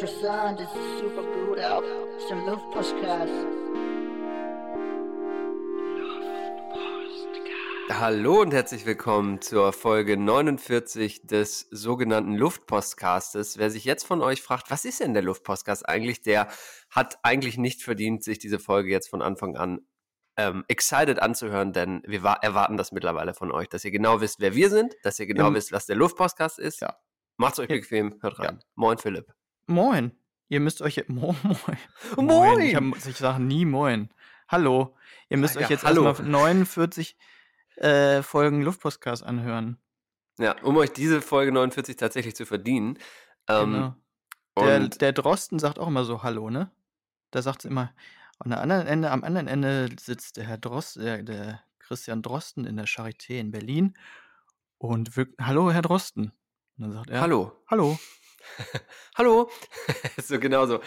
interessant, es ist super gut auch. Es ist ein Luftpostcast. Hallo und herzlich willkommen zur Folge 49 des sogenannten Luftpostcastes. Wer sich jetzt von euch fragt, was ist denn der Luftpostcast eigentlich, der hat eigentlich nicht verdient, sich diese Folge jetzt von Anfang an ähm, excited anzuhören, denn wir erwarten das mittlerweile von euch, dass ihr genau wisst, wer wir sind, dass ihr genau Im- wisst, was der Luftpostcast ist. Ja. Macht's euch Ja. bequem, hört rein. Moin Philipp. Moin. Ihr müsst euch. Moin. Moin. Moin. Ich, hab, ich sage nie Moin. Hallo. Ihr müsst Ah, euch ja, jetzt hallo. erstmal 49 äh, Folgen Luftpostcast anhören. Ja, um euch diese Folge 49 tatsächlich zu verdienen. Ähm, genau. Der, der Drosten sagt auch immer so Hallo, ne? Da sagt es immer. Der anderen Ende, am anderen Ende sitzt der Herr Drost, der, der Christian Drosten in der Charité in Berlin und wirkt, Hallo, Herr Drosten. Und dann sagt er, hallo. Hallo. Hallo. so genauso.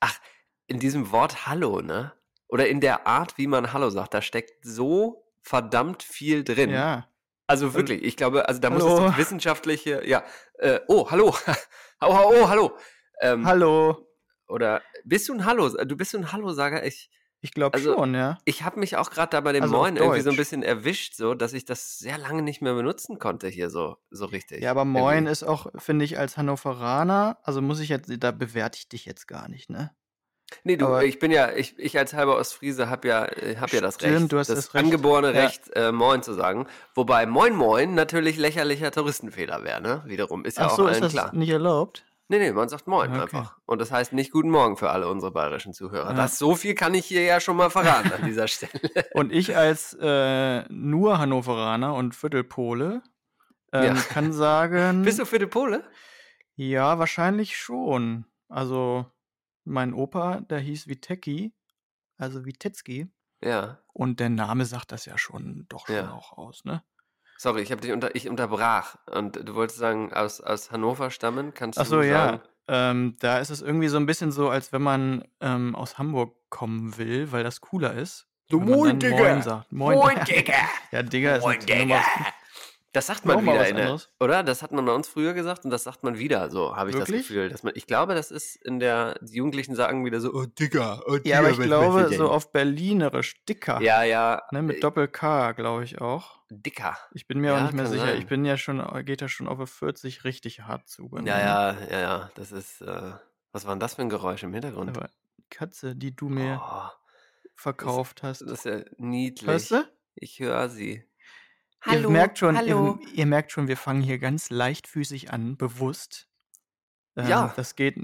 Ach, in diesem Wort Hallo, ne? Oder in der Art, wie man Hallo sagt, da steckt so verdammt viel drin. Ja. Also wirklich, ich glaube, also da muss Hallo. es doch wissenschaftliche, ja, äh, oh, hallo, oh, oh, oh, hallo. Ähm, Hallo. Oder bist du ein Hallo? Du bist so ein Hallo-Sager? Ich, Ich glaube Also, schon, ja. ich habe mich auch gerade da bei dem Also Moin irgendwie so ein bisschen erwischt, so, dass ich das sehr lange nicht mehr benutzen konnte hier so, so richtig. Ja, aber Moin Irgendwie. ist auch, finde ich, als Hannoveraner, also muss ich jetzt, da bewerte ich dich jetzt gar nicht, ne? Nee, du, Aber- ich bin ja, ich, ich als halber Ostfriese habe ja, äh, hab ja das Stimmt, Recht, du hast das, das Recht. angeborene Ja. Recht, äh, Moin zu sagen. Wobei Moin Moin natürlich lächerlicher Touristenfehler wäre, ne? Wiederum, ist ja Ach auch so, ist allen das klar. nicht erlaubt? Nee, nee, man sagt Moin Okay. einfach. Und das heißt nicht Guten Morgen für alle unsere bayerischen Zuhörer. Ja. Das, so viel kann ich hier ja schon mal verraten an dieser Stelle. Und ich als äh, nur Hannoveraner und Viertelpole ähm, Ja. kann sagen, Bist du für die Pole? ja, wahrscheinlich schon. Also mein Opa, der hieß Witecki, also Witetzki. Ja. Und der Name sagt das ja schon doch schon Ja. auch aus, ne? Sorry, ich habe dich unter, ich unterbrach. Und du wolltest sagen, aus, aus Hannover stammen? Kannst Ach du so, ja. sagen? Ähm, da ist es irgendwie so ein bisschen so, als wenn man ähm, aus Hamburg kommen will, weil das cooler ist. Du man Moin, Digga. Moin sagt. Moin, Digga! Ja, Digga ist Moin, Digga! Das sagt man wieder, in der, oder? Das hat man bei uns früher gesagt und das sagt man wieder, so habe ich das Wirklich? Gefühl. Dass man, ich glaube, das ist in der, die Jugendlichen sagen wieder so, oh Digga, oh Digga. Ja, aber ich glaube, du so auf Berlinerisch, dicker. Ja, ja. Ne, äh, mit Doppel-K, glaube ich auch. Dicker. Ich bin mir auch Ja, nicht mehr sicher. sein. Ich bin ja schon, geht ja schon auf 40 richtig hart zu. Ja, ne? ja, ja, ja. Das ist, äh, was war denn das für ein Geräusch im Hintergrund? Aber Katze, die du mir oh, verkauft hast. das ist ja niedlich. Hörst du? Ich höre sie. ihr merkt schon, Ihr, ihr merkt schon, wir fangen hier ganz leichtfüßig an, bewusst. Ähm, Ja. Das geht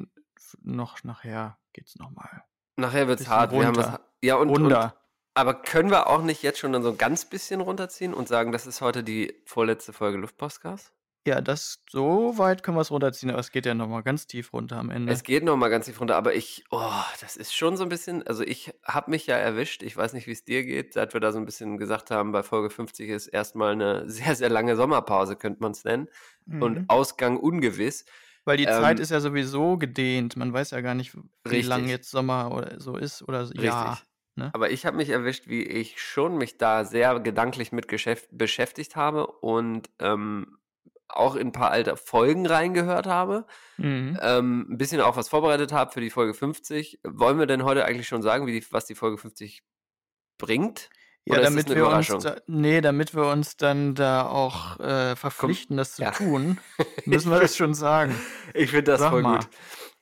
noch nachher, geht's nochmal. Nachher wird's hart. Wir haben was, runter. ja, und, und, Runter. Aber können wir auch nicht jetzt schon dann so ein ganz bisschen runterziehen und sagen, das ist heute die vorletzte Folge Luftpostcast? Ja, das, so weit können wir es runterziehen, aber es geht ja nochmal ganz tief runter am Ende. Es geht noch mal ganz tief runter, aber ich, oh, das ist schon so ein bisschen, also ich habe mich ja erwischt, ich weiß nicht, wie es dir geht, seit wir da so ein bisschen gesagt haben, bei Folge 50 ist erstmal eine sehr, sehr lange Sommerpause, könnte man es nennen, Mhm. und Ausgang ungewiss. Weil die ähm, Zeit ist ja sowieso gedehnt. Man weiß ja gar nicht, wie lang Richtig. jetzt Sommer oder so ist oder so. Ja. Richtig. Ne? Aber ich habe mich erwischt, wie ich schon mich da sehr gedanklich mit geschäft beschäftigt habe und ähm, auch in ein paar alte Folgen reingehört habe. Mhm. ähm, ein bisschen auch was vorbereitet habe für die Folge 50. Wollen wir denn heute eigentlich schon sagen, wie die, was die Folge 50 bringt? Ja, damit eine wir uns da, nee, damit wir uns dann da auch äh, verpflichten, das zu ja. tun, müssen wir das schon sagen. Ich finde das Sag voll mal. gut.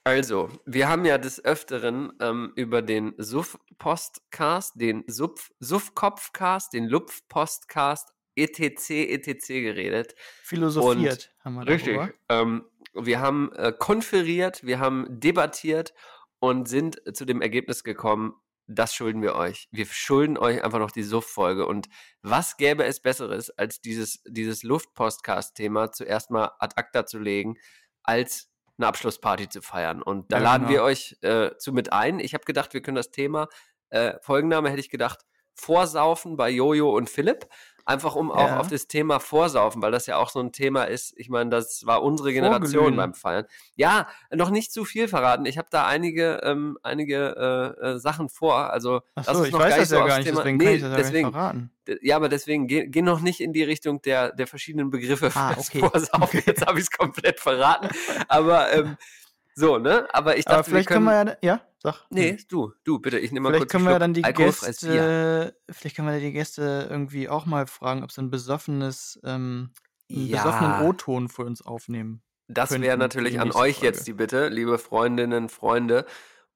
Also, wir haben ja des Öfteren ähm, über den Suff-Postcast, den Suff- Suff-Kopfcast, den Lupf-Postcast, etc., etc. geredet. Philosophiert haben wir Richtig. darüber. Ähm, wir haben äh, konferiert, wir haben debattiert und sind zu dem Ergebnis gekommen, das schulden wir euch. Wir schulden euch einfach noch die Suff-Folge. Und was gäbe es Besseres, als dieses, dieses Luft-Podcast-Thema zuerst mal ad acta zu legen, als eine Abschlussparty zu feiern. Und da Ja, laden genau. wir euch äh, zu mit ein. Ich habe gedacht, wir können das Thema, äh, Folgenname hätte ich gedacht, Vorsaufen bei Jojo und Philipp. Einfach um auch Ja. auf das Thema Vorsaufen, weil das ja auch so ein Thema ist. Ich meine, das war unsere Generation Vorglühen. beim Feiern. Ja, noch nicht zu viel verraten. Ich habe da einige, ähm, einige äh, äh, Sachen vor. Also Achso, uns ich weiß gar das ja so gar aufs nicht, Thema- deswegen nee, kann ich das ja deswegen, gar nicht verraten. Ja, aber deswegen geh, geh noch nicht in die Richtung der, der verschiedenen Begriffe Ah, okay. Vorsaufen. Jetzt habe ich es komplett verraten. Aber ähm, so, ne? Aber ich dachte, Aber vielleicht können wir ja, ja, sag. Nee, du, du, bitte, ich nehme mal Vielleicht kurz können wir Schluck dann die. Gäste, vielleicht können wir die Gäste irgendwie auch mal fragen, ob sie ein besoffenes, ähm, einen besoffenen Ja, O-Ton für uns aufnehmen. das wäre natürlich an euch Folge. jetzt die Bitte, liebe Freundinnen, Freunde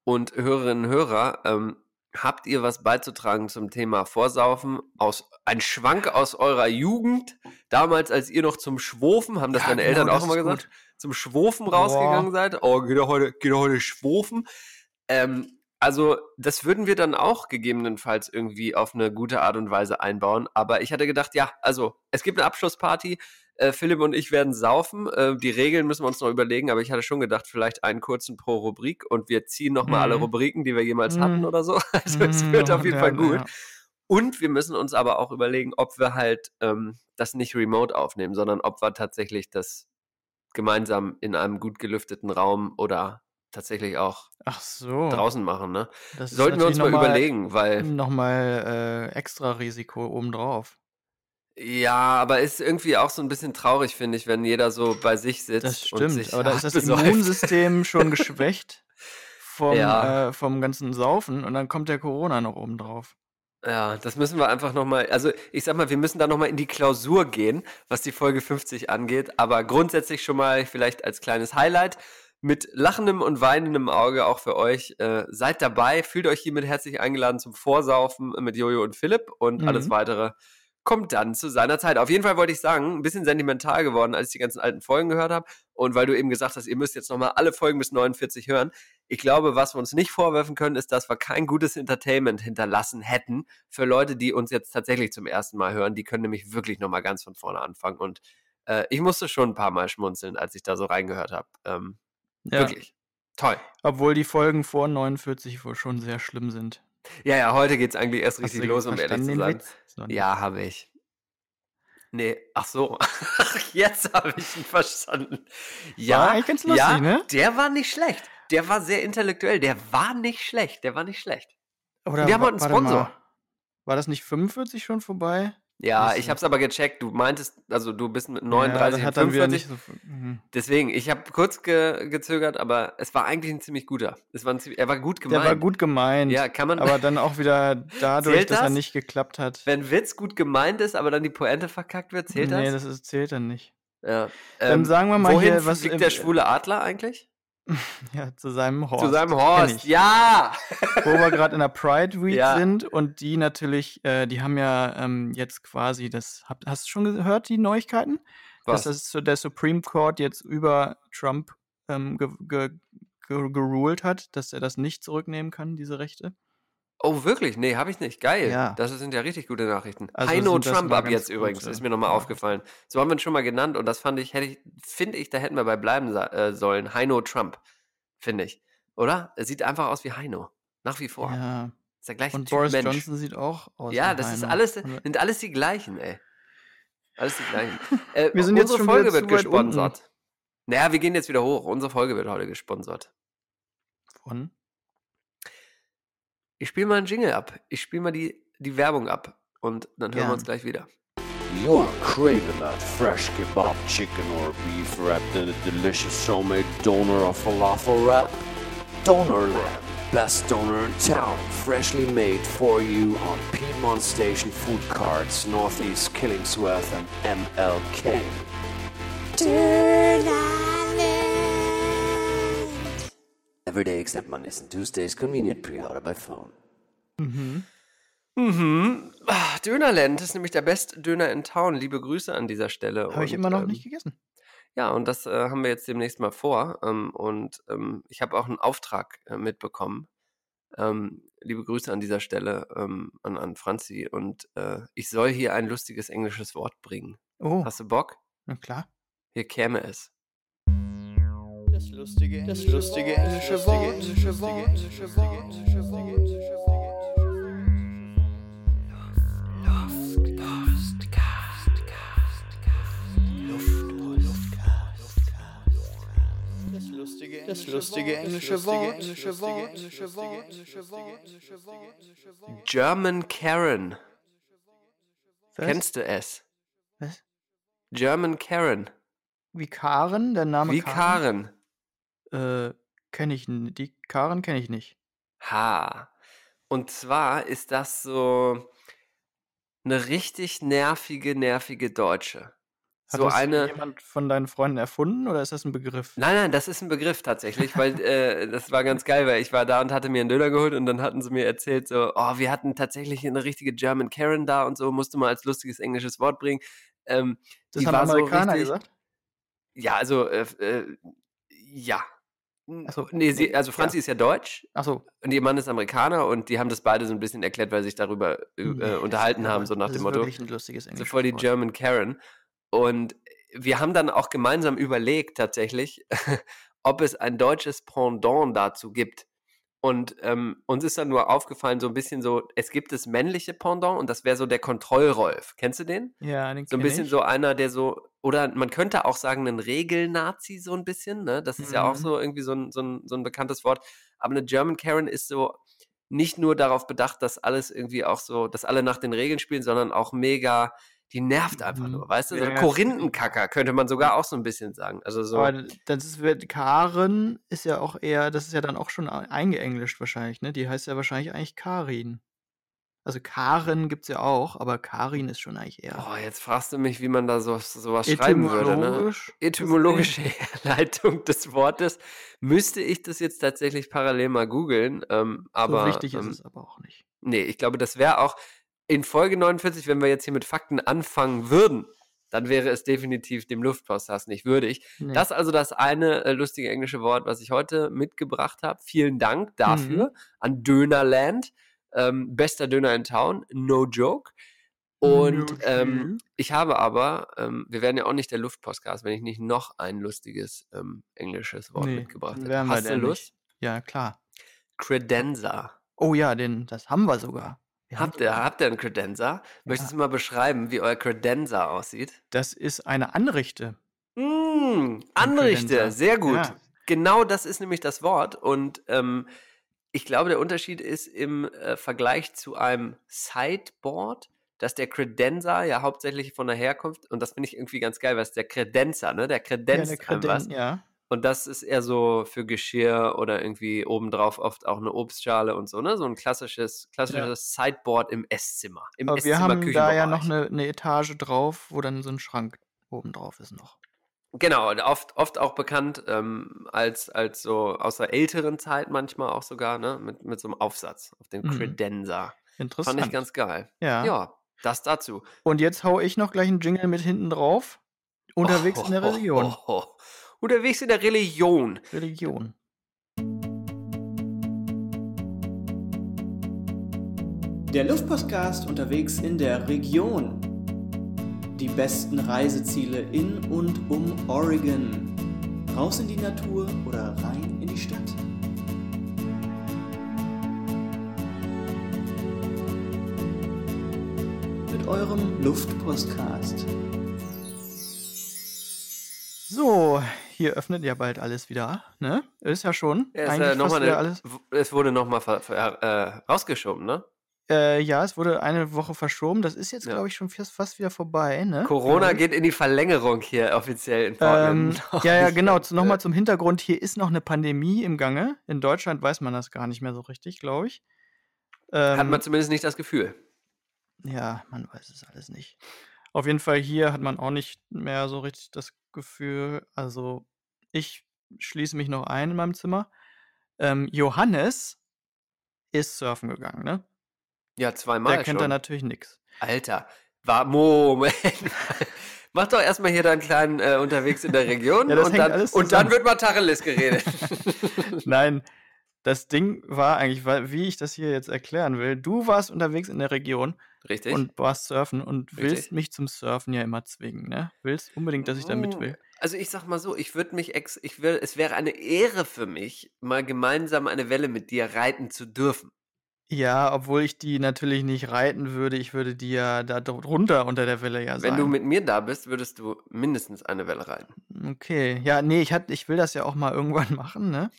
und Hörerinnen und Hörer. Ähm, habt ihr was beizutragen zum Thema Vorsaufen? Aus, ein Schwank aus eurer Jugend, damals, als ihr noch zum Schwofen, haben das Ja, deine genau, Eltern auch das immer gesagt, gut. zum Schwofen Boah. rausgegangen seid? Oh, geht er heute, geht er heute schwofen? Ähm, also, das würden wir dann auch gegebenenfalls irgendwie auf eine gute Art und Weise einbauen. Aber ich hatte gedacht, ja, also, es gibt eine Abschlussparty. Äh, Philipp und ich werden saufen. Äh, die Regeln müssen wir uns noch überlegen, aber ich hatte schon gedacht, vielleicht einen kurzen pro Rubrik und wir ziehen nochmal alle Mhm. Rubriken, die wir jemals hatten Mhm. oder so. Also, es Mhm, wird auf jeden ja, Fall gut. ja. Und wir müssen uns aber auch überlegen, ob wir halt ähm, das nicht remote aufnehmen, sondern ob wir tatsächlich das gemeinsam in einem gut gelüfteten Raum oder tatsächlich auch Ach so. draußen machen. Ne? Das Sollten wir uns mal noch überlegen, weil Nochmal äh, extra Risiko obendrauf. ja, aber ist irgendwie auch so ein bisschen traurig, finde ich, wenn jeder so bei sich sitzt Das und stimmt. Aber da ist das besäuft. Immunsystem schon geschwächt vom, Ja. äh, vom ganzen Saufen und dann kommt der Corona noch obendrauf. Ja, das müssen wir einfach nochmal, also ich sag mal, wir müssen da nochmal in die Klausur gehen, was die Folge 50 angeht, aber grundsätzlich schon mal vielleicht als kleines Highlight mit lachendem und weinendem Auge auch für euch. Äh, seid dabei, fühlt euch hiermit herzlich eingeladen zum Vorsaufen mit Jojo und Philipp und alles Mhm. weitere kommt dann zu seiner Zeit. Auf jeden Fall wollte ich sagen, ein bisschen sentimental geworden, als ich die ganzen alten Folgen gehört habe und weil du eben gesagt hast, ihr müsst jetzt nochmal alle Folgen bis 49 hören. Ich glaube, was wir uns nicht vorwerfen können, ist, dass wir kein gutes Entertainment hinterlassen hätten für Leute, die uns jetzt tatsächlich zum ersten Mal hören. Die können nämlich wirklich nochmal ganz von vorne anfangen. Und äh, ich musste schon ein paar Mal schmunzeln, als ich da so reingehört habe. Ähm, Ja. Wirklich. Toll. Obwohl die Folgen vor 49 wohl schon sehr schlimm sind. Ja, ja, heute geht es eigentlich erst richtig los, um ehrlich zu sein. Ja, habe ich. Nee, ach so. Jetzt habe ich ihn verstanden. Ja, War eigentlich ganz lustig, ja, ne? der war nicht schlecht. Der war sehr intellektuell. Der war nicht schlecht. Der war nicht schlecht. Oder Wir haben heute einen Sponsor. mal. War das nicht 45 schon vorbei? Ja, ich habe es aber gecheckt. Du meintest, also du bist mit ja, 39 das hat und dann wieder 45. nicht so. mhm. Deswegen, ich habe kurz ge gezögert, aber es war eigentlich ein ziemlich guter. Es war ziemlich, er war gut Der gemeint. war gut gemeint. Ja, kann man. aber dann auch wieder dadurch, Zählt dass er das? nicht geklappt hat. wenn Witz gut gemeint ist, aber dann die Pointe verkackt wird, zählt nee, das? das ist, zählt dann nicht. Ja. Dann sagen wir mal wohin hier, was fliegt im- der schwule Adler eigentlich? Ja, zu seinem Horst. Zu seinem Horst. Ja! Wo wir gerade in der Pride Week Ja. sind und die natürlich, äh, die haben ja ähm, jetzt quasi das, hab, hast du schon gehört, die Neuigkeiten? Was? Dass das, so der Supreme Court jetzt über Trump ähm, ge, ge, ge, geruled hat, dass er das nicht zurücknehmen kann, diese Rechte. Oh, wirklich? Nee, habe ich nicht. Geil. Ja. Das sind ja richtig gute Nachrichten. Also Heino Trump ab jetzt übrigens, gute- ist mir nochmal ja. aufgefallen. So haben wir ihn schon mal genannt und das fand ich, hätte ich, finde ich, da hätten wir bei bleiben äh, sollen. Heino Trump, finde ich. Oder? Er sieht einfach aus wie Heino. Nach wie vor. Ja. Ist der gleiche Und Typ Boris Mensch. Johnson sieht auch aus. Ja, wie das ist Heino. alles, sind alles die gleichen, ey. Alles die gleichen. Äh, Wir sind jetzt unsere schon Folge wird weit unten. gesponsert. Naja, wir gehen jetzt wieder hoch. Unsere Folge wird heute gesponsert. Von? Ich spiele mal einen Jingle ab. Ich spiele mal die, die Werbung ab. Und dann hören wir Gern. uns gleich wieder. You're craving that fresh kebab chicken or beef wrapped in a delicious homemade doner or falafel wrap? Donerland, best doner in town, freshly made for you on Piedmont Station food carts, Northeast Killingsworth and MLK. Every day except Mondays and Tuesdays, convenient pre-order by phone. Mhm. Mhm. Ah, Dönerland ist nämlich der beste Döner in Town. Liebe Grüße an dieser Stelle. Habe ich immer noch ähm, nicht gegessen. Ja, und das äh, haben wir jetzt demnächst mal vor. Ähm, und ähm, ich habe auch einen Auftrag äh, mitbekommen. Ähm, liebe Grüße an dieser Stelle ähm, an, an Franzi. Und äh, ich soll hier ein lustiges englisches Wort bringen. Oh, Hast du Bock? na klar. Hier käme es. Das lustige englische, das lustige englische Wort. Englische Wort. Englische Wort. Englische Wort. Englische Wort. Das lustige, englische Wort, englische Wort. German Karen. Was? Kennst du es? Was? German Karen. Wie Karen, der Name Wie Karen. Karen. Äh, kenne ich die Karen kenne ich nicht. Ha. Und zwar ist das so eine richtig nervige, nervige Deutsche. Hat so das eine. jemand von deinen Freunden erfunden oder ist das ein Begriff? Nein, nein, das ist ein Begriff tatsächlich, weil äh, das war ganz geil, weil ich war da und hatte mir einen Döner geholt und dann hatten sie mir erzählt, so, oh, wir hatten tatsächlich eine richtige German Karen da und so, musste mal als lustiges englisches Wort bringen. Ähm, Das haben war so Amerikaner richtig, gesagt? ja, also, äh, äh, ja. Ach so, nee, sie, also Franzi ja. ist ja deutsch Ach so. und ihr Mann ist Amerikaner und die haben das beide so ein bisschen erklärt, weil sie sich darüber äh, Nee, das unterhalten ist haben, so nach das dem ist Motto. wirklich ein lustiges So englisches voll die. German Karen. Und wir haben dann auch gemeinsam überlegt, tatsächlich, ob es ein deutsches Pendant dazu gibt. Und ähm, uns ist dann nur aufgefallen, so ein bisschen so, es gibt das männliche Pendant und das wäre so der Kontrollrolf. Kennst du den? Ja, den So ein bisschen ich. so einer, der so, oder man könnte auch sagen, ein Regelnazi, so ein bisschen, ne? Das ist ja auch Mhm. so irgendwie so ein, so, ein, so ein bekanntes Wort. Aber eine German Karen ist so nicht nur darauf bedacht, dass alles irgendwie auch so, dass alle nach den Regeln spielen, sondern auch mega, die nervt einfach Mhm. nur, weißt du? So Ja. Korinthenkacker könnte man sogar auch so ein bisschen sagen. Also so, Aber das ist, wird- Karen ist ja auch eher, das ist ja dann auch schon eingeenglischt wahrscheinlich, ne? Die heißt ja wahrscheinlich eigentlich Karin. Also Karen gibt's ja auch, aber Karin ist schon eigentlich eher oh, jetzt fragst du mich, wie man da so, sowas schreiben würde, ne? etymologisch. etymologische Herleitung des Wortes, müsste ich das jetzt tatsächlich parallel mal googeln. Ähm, aber so wichtig ist ähm, es aber auch nicht. nee, ich glaube, das wäre auch in Folge 49, wenn wir jetzt hier mit Fakten anfangen würden, dann wäre es definitiv dem Luftposthass nicht würdig. Nee. Das ist also das eine äh, lustige englische Wort, was ich heute mitgebracht habe. Vielen Dank dafür Mhm. an Dönerland. Ähm, bester Döner in Town, no joke. Und ähm, ich habe aber, ähm, wir werden ja auch nicht der Luftpostcast, wenn ich nicht noch ein lustiges ähm, englisches Wort Nee, mitgebracht hätte. Hast du Lust? nicht. Ja, klar. Credenza. Oh ja, den, das haben wir sogar. Habt ihr, habt ihr einen Credenza? Möchtest du mal beschreiben, wie euer Credenza aussieht? Das ist eine Anrichte. Mm, Anrichte, Credenza. sehr gut. Ja. Genau das ist nämlich das Wort. Und ähm, ich glaube, der Unterschied ist im äh, Vergleich zu einem Sideboard, dass der Credenza ja hauptsächlich von der Herkunft, und das finde ich irgendwie ganz geil, weil es der Credenza, ne? Der Ja, kredenzt der einem was. Ja. Und das ist eher so für Geschirr oder irgendwie obendrauf oft auch eine Obstschale und so, ne? So ein klassisches, klassisches Sideboard im Esszimmer. Im Aber wir Esszimmer haben da ja noch eine, eine Etage drauf, wo dann so ein Schrank oben drauf ist noch. Genau, oft, oft auch bekannt ähm, als, als so aus der älteren Zeit manchmal auch sogar, ne? Mit, mit so einem Aufsatz auf dem Mhm. Credenza. Interessant. Fand ich ganz geil. ja. Ja, das dazu. Und jetzt hau ich noch gleich einen Jingle mit hinten drauf. Unterwegs in der Oh, Religion. oh, oh, oh. Unterwegs in der Religion. Religion. Der Luftpostcast unterwegs in der Region. Die besten Reiseziele in und um Oregon. Raus in die Natur oder rein in die Stadt. Mit eurem Luftpostcast. So, hier öffnet ja bald alles wieder, ne? Ist ja schon. Ja, ist, äh, noch mal eine, alles. es wurde nochmal äh, rausgeschoben, ne? Äh, ja, es wurde eine Woche verschoben. Das ist jetzt, Ja. glaube ich, schon fast, fast wieder vorbei, ne? Corona ich. geht in die Verlängerung hier offiziell in Ähm, Portland. ja, ja, Ich, genau. Zu, Nochmal zum Hintergrund. Hier ist noch eine Pandemie im Gange. In Deutschland weiß man das gar nicht mehr so richtig, glaube ich. Hat Ähm, man zumindest nicht das Gefühl. Ja, man weiß es alles nicht. Auf jeden Fall hier hat man auch nicht mehr so richtig das Gefühl. Also, ich schließe mich noch ein in meinem Zimmer. Ähm, Johannes ist surfen gegangen, ne? Ja, zweimal Der kennt da schon. natürlich nichts. Alter, war Moment. Mach doch erstmal hier deinen kleinen äh, unterwegs in der Region Ja, und, dann, und dann wird mal Tacheles geredet. Nein, das Ding war eigentlich, wie ich das hier jetzt erklären will, du warst unterwegs in der Region Richtig? und warst surfen und willst Richtig. mich zum Surfen ja immer zwingen, ne? Willst unbedingt, dass ich da mit will. Also ich sag mal so, ich würde mich ex, ich will, es wäre eine Ehre für mich, mal gemeinsam eine Welle mit dir reiten zu dürfen. Ja, obwohl ich die natürlich nicht reiten würde. Ich würde die ja da drunter unter der Welle ja Wenn du sein. mit mir da bist, würdest du mindestens eine Welle reiten. Okay. Ja, nee, ich, hat, ich will das ja auch mal irgendwann machen, ne?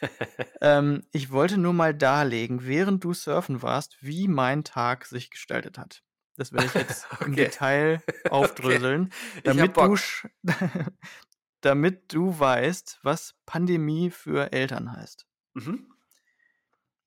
ähm, ich wollte nur mal darlegen, während du surfen warst, wie mein Tag sich gestaltet hat. Das werde ich jetzt im Okay. Detail aufdröseln, hab damit, du damit du weißt, was Pandemie für Eltern heißt. Mhm.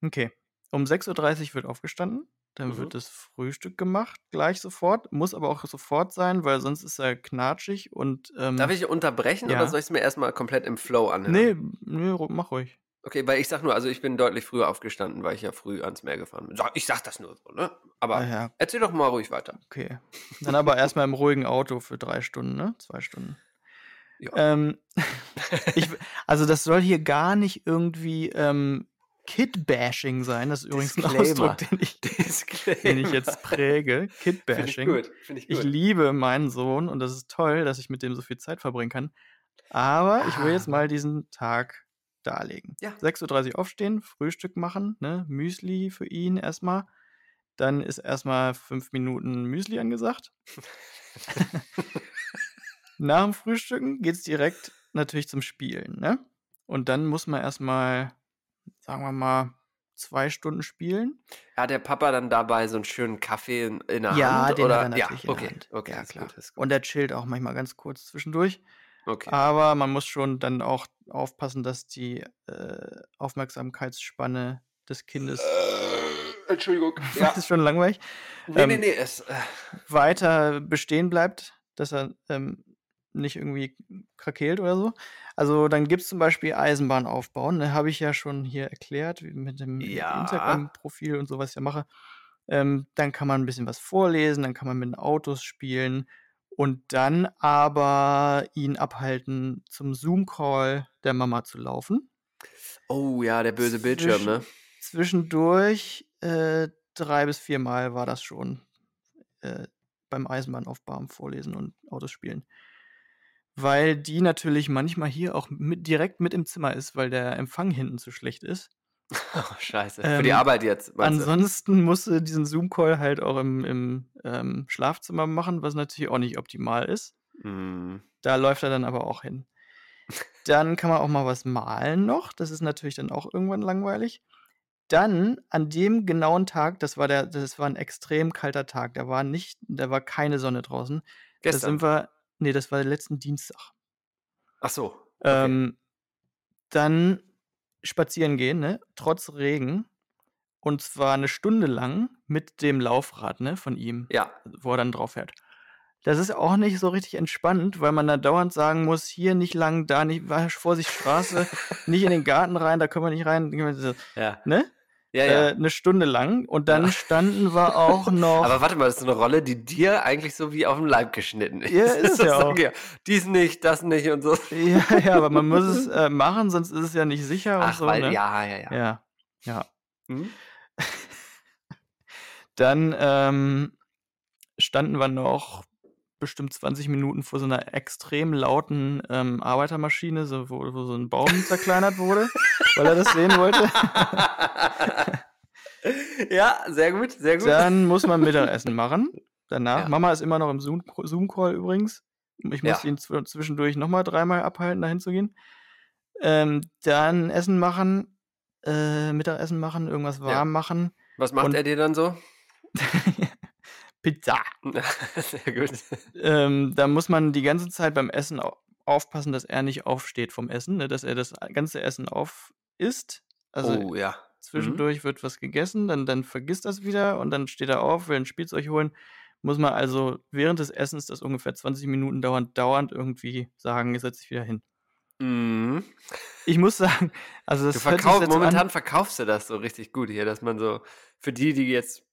Okay. Um 6.30 Uhr wird aufgestanden. Dann Mhm. wird das Frühstück gemacht, gleich sofort. Muss aber auch sofort sein, weil sonst ist er knatschig und. Ähm, Darf ich unterbrechen ja. oder soll ich es mir erstmal komplett im Flow anhören? Nee, nee, mach ruhig. Okay, weil ich sag nur, also ich bin deutlich früher aufgestanden, weil ich ja früh ans Meer gefahren bin. Ich sag das nur so, ne? Aber ja, erzähl doch mal ruhig weiter. okay. Dann aber erstmal im ruhigen Auto für drei Stunden, ne? Zwei Stunden. Ja. Ähm, ich, also, das soll hier gar nicht irgendwie ähm, Kid-Bashing sein. Das ist übrigens ein Disclaimer. Ausdruck, den ich, den ich jetzt präge. Ich Kid-Bashing. gut. Finde ich Ich gut. liebe meinen Sohn und das ist toll, dass ich mit dem so viel Zeit verbringen kann. Aber ich will jetzt Ah. mal diesen Tag darlegen. Ja. 6.30 Uhr aufstehen, Frühstück machen, ne? Müsli für ihn erstmal. Dann ist erstmal fünf Minuten Müsli angesagt. Nach dem Frühstücken geht es direkt natürlich zum Spielen, ne? Und dann muss man erstmal, sagen wir mal, zwei Stunden spielen. Hat der Papa dann dabei so einen schönen Kaffee in, in der ja, Hand? den oder? hat er natürlich ja, in okay. der Hand. Okay, ja, klar. gut. Und er chillt auch manchmal ganz kurz zwischendurch. okay. Aber man muss schon dann auch aufpassen, dass die äh, Aufmerksamkeitsspanne des Kindes, Äh, Entschuldigung. Ja. das ist schon langweilig, Nee, nee, ähm, nee. Es, äh, weiter bestehen bleibt, dass er ähm, nicht irgendwie krakeelt oder so. Also dann gibt es zum Beispiel Eisenbahn aufbauen, ne, habe ich ja schon hier erklärt, wie mit dem Ja. Instagram-Profil und so, was ich ja mache. Ähm, dann kann man ein bisschen was vorlesen, dann kann man mit den Autos spielen und dann aber ihn abhalten, zum Zoom-Call der Mama zu laufen. oh ja, der böse Bildschirm, ne? Zwischendurch äh, drei bis vier Mal war das schon äh, beim Eisenbahnaufbauen vorlesen und Autos spielen. Weil die natürlich manchmal hier auch mit, direkt mit im Zimmer ist, weil der Empfang hinten zu schlecht ist. Oh, scheiße. Für die Ähm, Arbeit jetzt, du? Ansonsten musste diesen Zoom-Call halt auch im, im ähm, Schlafzimmer machen, was natürlich auch nicht optimal ist. Mm. Da läuft er dann aber auch hin. Dann kann man auch mal was malen noch. Das ist natürlich dann auch irgendwann langweilig. Dann an dem genauen Tag, das war der, das war ein extrem kalter Tag. Da war nicht, da war keine Sonne draußen. Da Gestern. sind wir, nee, das war letzten Dienstag. Ach so. Okay. Ähm, dann spazieren gehen, ne? Trotz Regen. Und zwar eine Stunde lang mit dem Laufrad, ne, von ihm ja. wo er dann drauf fährt. Das ist auch nicht so richtig entspannt, weil man da dauernd sagen muss, hier nicht lang, da nicht, Vorsicht, Straße, nicht in den Garten rein, da können wir nicht rein, Ja. ne? Ja, ja. Äh, eine Stunde lang und dann Ja. standen wir auch noch. Aber warte mal, das ist eine Rolle, die dir eigentlich so wie auf dem Leib geschnitten ist. Ja, ist ja auch. wir, Dies nicht, das nicht und so. ja, ja, aber man muss es äh, machen, sonst ist es ja nicht sicher und Ach, so. weil, ne? ja, ja, ja. ja, ja. Hm? Dann ähm, standen wir noch bestimmt 20 Minuten vor so einer extrem lauten ähm, Arbeitermaschine, so, wo, wo so ein Baum zerkleinert wurde, weil er das sehen wollte. ja, sehr gut, sehr gut. Dann muss man Mittagessen machen. Danach. Ja. Mama ist immer noch im Zoom- Zoom-Call übrigens. Ich muss Ja. ihn zw- zwischendurch nochmal dreimal abhalten, dahin zu gehen. Ähm, dann Essen machen, äh, Mittagessen machen, irgendwas warm machen. Was macht und- er dir dann so? Pizza. sehr gut. ähm, da muss man die ganze Zeit beim Essen au aufpassen, dass er nicht aufsteht vom Essen, ne? dass er das ganze Essen auf isst. Also oh, ja. zwischendurch wird was gegessen, dann, dann vergisst das wieder und dann steht er auf, will ein Spielzeug holen. Muss man also während des Essens, das ungefähr 20 Minuten dauert, dauernd irgendwie sagen, setz dich wieder hin. Mhm. Ich muss sagen, also das Du verkauf, momentan an, verkaufst du das so richtig gut hier, dass man so für die, die jetzt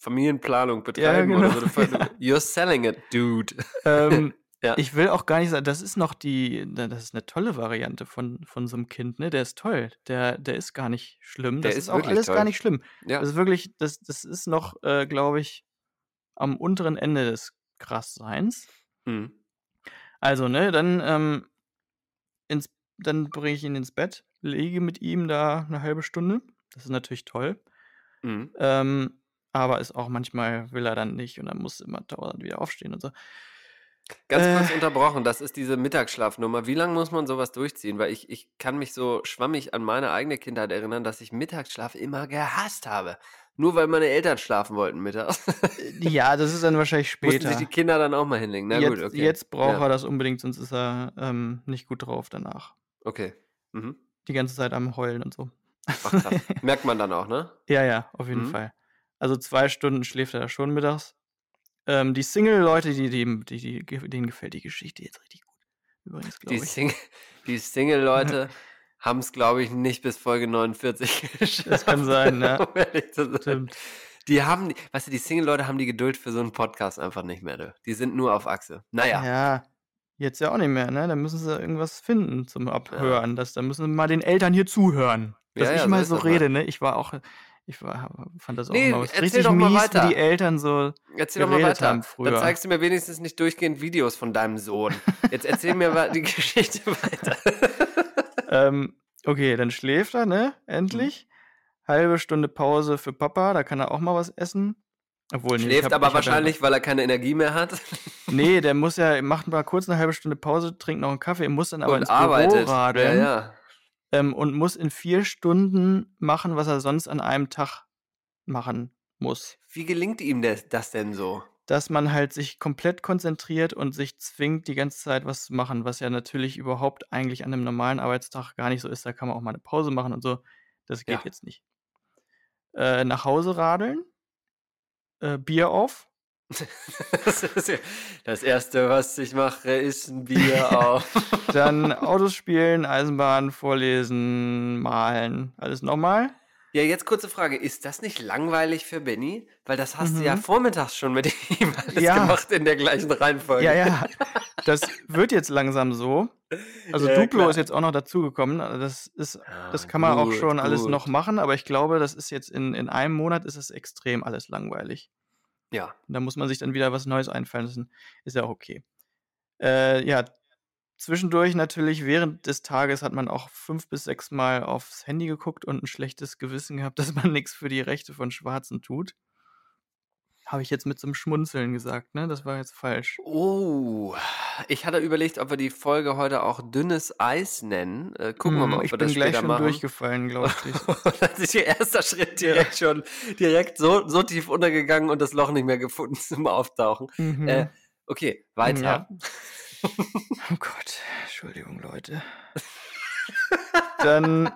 Familienplanung betreiben oder so, genau, du, ver- ja. you're selling it, dude. ähm, Ja. ich will auch gar nicht sagen, das ist noch die, das ist eine tolle Variante von, von so einem Kind, ne? Der ist toll. Der, der ist gar nicht schlimm. Der Das ist ist auch alles toll. gar nicht schlimm. Ja. Das ist wirklich, das, das ist noch, äh, glaube ich, am unteren Ende des Krassseins. Mhm. Also, ne, dann, ähm, ins, dann bringe ich ihn ins Bett, lege mit ihm da eine halbe Stunde. Das ist natürlich toll. Mhm. Ähm, aber ist auch manchmal will er dann nicht und dann muss immer dauernd wieder aufstehen und so. Ganz Äh. kurz unterbrochen, das ist diese Mittagsschlafnummer. Wie lange muss man sowas durchziehen? Weil ich, ich kann mich so schwammig an meine eigene Kindheit erinnern, dass ich Mittagsschlaf immer gehasst habe. Nur weil meine Eltern schlafen wollten mittags. Ja, das ist dann wahrscheinlich Mussten später. sich die Kinder dann auch mal hinlegen. Na jetzt, gut, okay. jetzt braucht ja. er das unbedingt, sonst ist er ähm, nicht gut drauf danach. Okay. Mhm. Die ganze Zeit am Heulen und so. Ach, krass. Merkt man dann auch, ne? Ja, ja, auf jeden Mhm. Fall. Also zwei Stunden schläft er schon mittags. Ähm, die Single-Leute, die, die, die, die, denen gefällt die Geschichte jetzt richtig gut. Übrigens, Die, glaube ich. Sing die Single-Leute haben es, glaube ich, nicht bis Folge 49 geschafft. Das kann sein, ne? um. Die haben, weißt du, die Single-Leute haben die Geduld für so einen Podcast einfach nicht mehr. Du. Die sind nur auf Achse. Naja. Ja, jetzt ja auch nicht mehr, ne? Da müssen sie irgendwas finden zum Abhören. Das, da müssen sie mal den Eltern hier zuhören. Dass Ja, ja, ich so mal ist so das mal. rede, ne? Ich war auch, ich war, fand das auch Nee, immer richtig doch mal mies, weiter. wie die Eltern so. Erzähl doch mal weiter. Dann zeigst du mir wenigstens nicht durchgehend Videos von deinem Sohn. Jetzt erzähl mir die Geschichte weiter. ähm, okay, dann schläft er, ne? Endlich. Mhm. Halbe Stunde Pause für Papa, da kann er auch mal was essen. Obwohl, nee, Schläft hab- aber ich hab ja- wahrscheinlich, weil er keine Energie mehr hat Nee, der muss ja, macht mal kurz eine halbe Stunde Pause, trinkt noch einen Kaffee, muss dann aber und ins arbeitet. Büro radeln. Ja, ja. Ähm, und muss in vier Stunden machen, was er sonst an einem Tag machen muss. Wie gelingt ihm das, das denn so? Dass man halt sich komplett konzentriert und sich zwingt, die ganze Zeit was zu machen, was ja natürlich überhaupt eigentlich an einem normalen Arbeitstag gar nicht so ist. Da kann man auch mal eine Pause machen und so. Das geht Ja. jetzt nicht. Äh, nach Hause radeln, äh, Bier auf. Das, erste, was ich mache, ist ein Bier auf. Dann Autos spielen, Eisenbahn, vorlesen, malen. Alles nochmal. Ja, jetzt kurze Frage. Ist das nicht langweilig für Benny? Weil das hast du ja Mhm. vormittags schon mit ihm alles Ja. gemacht in der gleichen Reihenfolge. Ja, ja. Das wird jetzt langsam so. Also Ja, Duplo klar. ist jetzt auch noch dazugekommen. Das ist, Ah, das kann man auch gut, schon alles gut. noch machen, aber ich glaube, das ist jetzt in, in einem Monat ist es extrem alles langweilig. Ja. Da muss man sich dann wieder was Neues einfallen lassen. Ist ja auch okay. Äh, ja, zwischendurch natürlich während des Tages hat man auch fünf bis sechs Mal aufs Handy geguckt und ein schlechtes Gewissen gehabt, dass man nichts für die Rechte von Schwarzen tut. Habe ich jetzt mit so einem Schmunzeln gesagt, ne? Das war jetzt falsch. Oh, ich hatte überlegt, ob wir die Folge heute auch dünnes Eis nennen. Äh, gucken wir Hm, mal, ob ich wir bin das gleich später schon machen. durchgefallen, glaube ich. Dann ist ihr erster Schritt direkt schon direkt so, so tief untergegangen und das Loch nicht mehr gefunden zum Auftauchen. Mhm. Äh, okay, weiter. Ja. Oh Gott, Entschuldigung, Leute. Dann